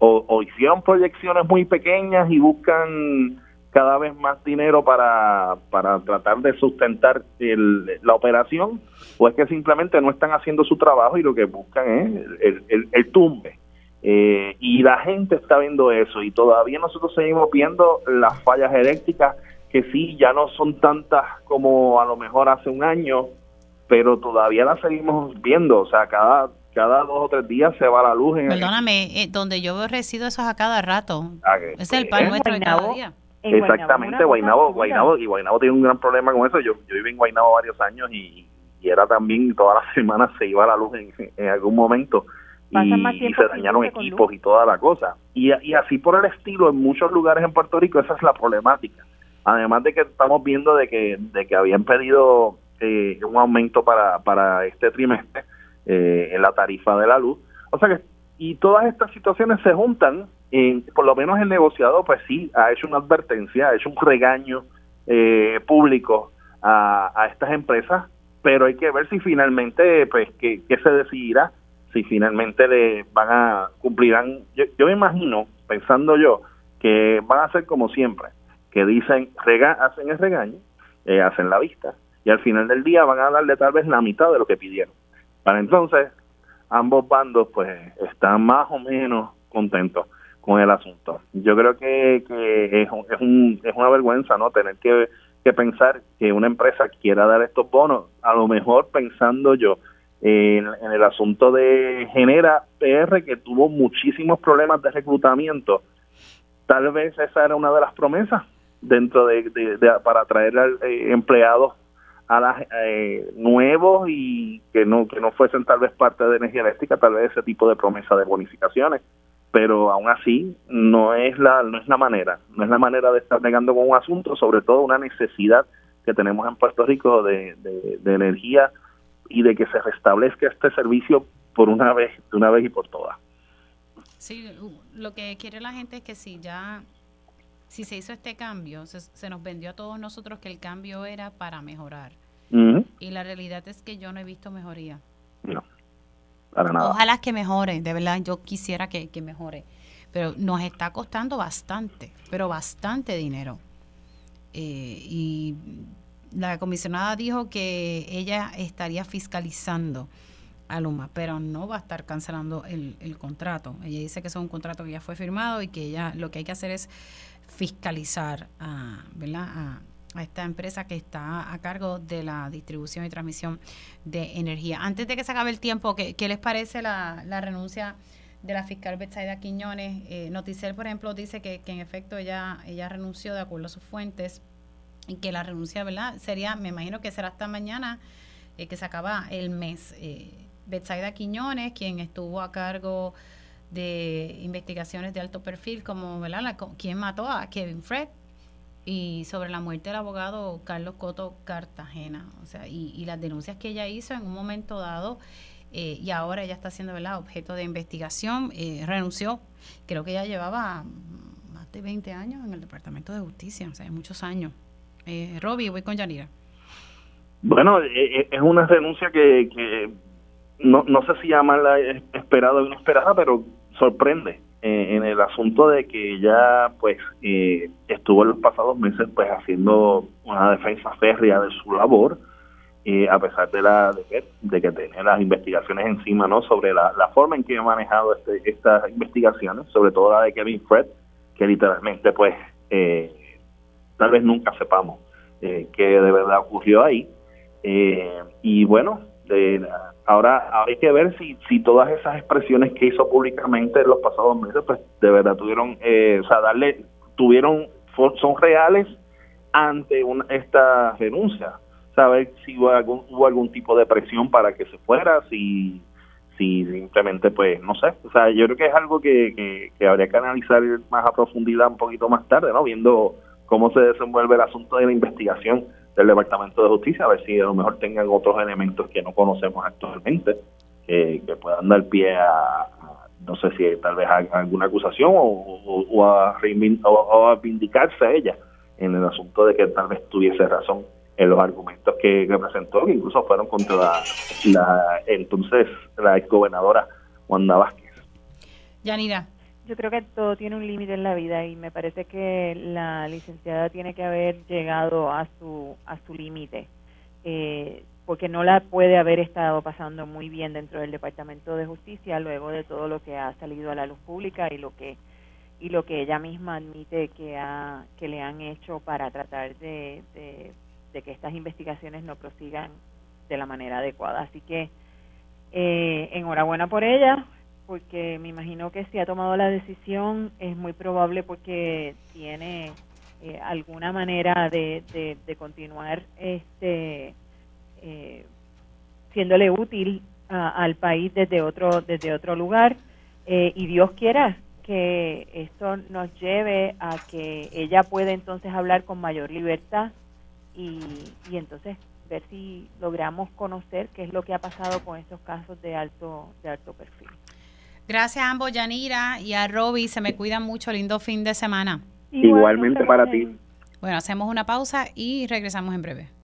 [SPEAKER 6] o hicieron proyecciones muy pequeñas y buscan cada vez más dinero para, para tratar de sustentar el- la operación, o es que simplemente no están haciendo su trabajo y lo que buscan es el, el- el tumbe. Eh, y la gente está viendo eso y todavía nosotros seguimos viendo las fallas eléctricas que sí, ya no son tantas como a lo mejor hace un año, pero todavía las seguimos viendo, o sea, cada, cada dos o tres días se va la luz en
[SPEAKER 1] Perdóname, eh, donde yo resido eso es a cada rato.
[SPEAKER 6] Ah,
[SPEAKER 1] Ese es el pan
[SPEAKER 6] En
[SPEAKER 1] nuestro de cada día.
[SPEAKER 11] En
[SPEAKER 6] Exactamente,
[SPEAKER 11] dura.
[SPEAKER 6] Guaynabo, y Guaynabo tiene un gran problema con eso. Yo, yo viví en Guaynabo varios años y, y era también todas las [LAUGHS] semanas se iba la luz en, en algún momento y,
[SPEAKER 11] más
[SPEAKER 6] se dañaron equipos y toda la cosa. Y, y así por el estilo, en muchos lugares en Puerto Rico, esa es la problemática. Además de que estamos viendo de que, de que habían pedido eh, un aumento para, para este trimestre eh, en la tarifa de la luz. O sea que, y todas estas situaciones se juntan, en, por lo menos el negociado, pues sí, ha hecho una advertencia, ha hecho un regaño eh, público a, a estas empresas, pero hay que ver si finalmente, pues, qué, qué se decidirá, si finalmente le van a cumplirán. Yo, yo me imagino, pensando yo, que van a ser como siempre, que dicen, rega, hacen el regaño, eh, hacen la vista, y al final del día van a darle tal vez la mitad de lo que pidieron. Para entonces, ambos bandos pues están más o menos contentos con el asunto. Yo creo que, que es, es, un- es una vergüenza no tener que, que pensar que una empresa quiera dar estos bonos, a lo mejor pensando yo en, en el asunto de Genera PR que tuvo muchísimos problemas de reclutamiento, tal vez esa era una de las promesas dentro de, de- de- para atraer al, eh, empleados a las eh, nuevos y que no que no fuesen tal vez parte de energía eléctrica tal vez ese tipo de promesa de bonificaciones pero aún así no es la no es la manera no es la manera de estar negando con un asunto sobre todo una necesidad que tenemos en Puerto Rico de, de, de energía y de que se restablezca este servicio por una vez de una vez y por todas
[SPEAKER 1] Sí, lo que quiere la gente es que si ya, si se hizo este cambio, se, se nos vendió a todos nosotros que el cambio era para mejorar. Y la realidad es que yo no he visto mejoría. Ojalá que mejore, de verdad, yo quisiera que, que mejore. Pero nos está costando bastante, pero bastante dinero. Eh, y la comisionada dijo que ella estaría fiscalizando a Luma, pero no va a estar cancelando el, el contrato. Ella dice que es un contrato que ya fue firmado y que ella lo que hay que hacer es fiscalizar a, ¿verdad? a, a esta empresa que está a cargo de la distribución y transmisión de energía. Antes de que se acabe el tiempo, ¿qué, qué les parece la, la renuncia de la fiscal Betsaida Quiñones? Eh, Noticel, por ejemplo, dice que, que en efecto ella, ella renunció de acuerdo a sus fuentes y que la renuncia, ¿verdad? Sería, me imagino que será hasta mañana eh, que se acaba el mes. Eh, Betsaida Quiñones, quien estuvo a cargo de investigaciones de alto perfil, como, ¿verdad? La, quien mató a Kevin Fred y sobre la muerte del abogado Carlos Coto Cartagena, o sea, y, las denuncias que ella hizo en un momento dado eh, y ahora ella está siendo ¿verdad? objeto de investigación, eh, renunció, creo que ella llevaba más de 20 años en el Departamento de Justicia, o sea, muchos años. Eh, Robbie, voy con Yanira.
[SPEAKER 6] Bueno, eh, es una renuncia que, que no, no sé si llamarla es- esperada o inesperada, pero sorprende eh, en el asunto de que ella pues eh, estuvo en los pasados meses pues haciendo una defensa férrea de su labor eh, a pesar de la de que, de que tiene las investigaciones encima no sobre la, la forma en que ha manejado este, estas investigaciones sobre todo la de Kevin Fred que literalmente pues eh, tal vez nunca sepamos eh, qué de verdad ocurrió ahí. Y bueno, de- ahora hay que ver si, si todas esas expresiones que hizo públicamente en los pasados meses, pues de verdad tuvieron, eh, o sea, darle, tuvieron, son reales ante una, esta renuncia. Saber si hubo algún, hubo algún tipo de presión para que se fuera, si, si simplemente, pues, no sé. O sea, yo creo que es algo que, que, que habría que analizar más a profundidad un poquito más tarde, ¿no? Viendo cómo se desenvuelve el asunto de la investigación del Departamento de Justicia, a ver si a lo mejor tengan otros elementos que no conocemos actualmente, que, que puedan dar pie a, no sé si tal vez alguna acusación o, o- o a o- a vindicarse ella en el asunto de que tal vez tuviese razón en los argumentos que, que presentó, que incluso fueron contra la, la entonces la exgobernadora Wanda Vázquez.
[SPEAKER 1] Yanira.
[SPEAKER 11] Yo creo que todo tiene un límite en la vida y me parece que la licenciada tiene que haber llegado a su a su límite eh, porque no la puede haber estado pasando muy bien dentro del Departamento de Justicia luego de todo lo que ha salido a la luz pública y lo que y lo que ella misma admite que ha que le han hecho para tratar de, de, de que estas investigaciones no prosigan de la manera adecuada. Así que eh, enhorabuena por ella porque me imagino que si ha tomado la decisión es muy probable porque tiene eh, alguna manera de, de, continuar este eh, siéndole útil a- al país desde otro desde otro lugar eh, y Dios quiera que esto nos lleve a que ella pueda entonces hablar con mayor libertad y, y entonces ver si logramos conocer qué es lo que ha pasado con estos casos de alto de alto perfil.
[SPEAKER 1] Gracias a ambos, Yanira y a Roby. Se me cuidan mucho. Lindo fin de semana.
[SPEAKER 6] Igualmente para ti.
[SPEAKER 1] Bueno, hacemos una pausa y regresamos en breve.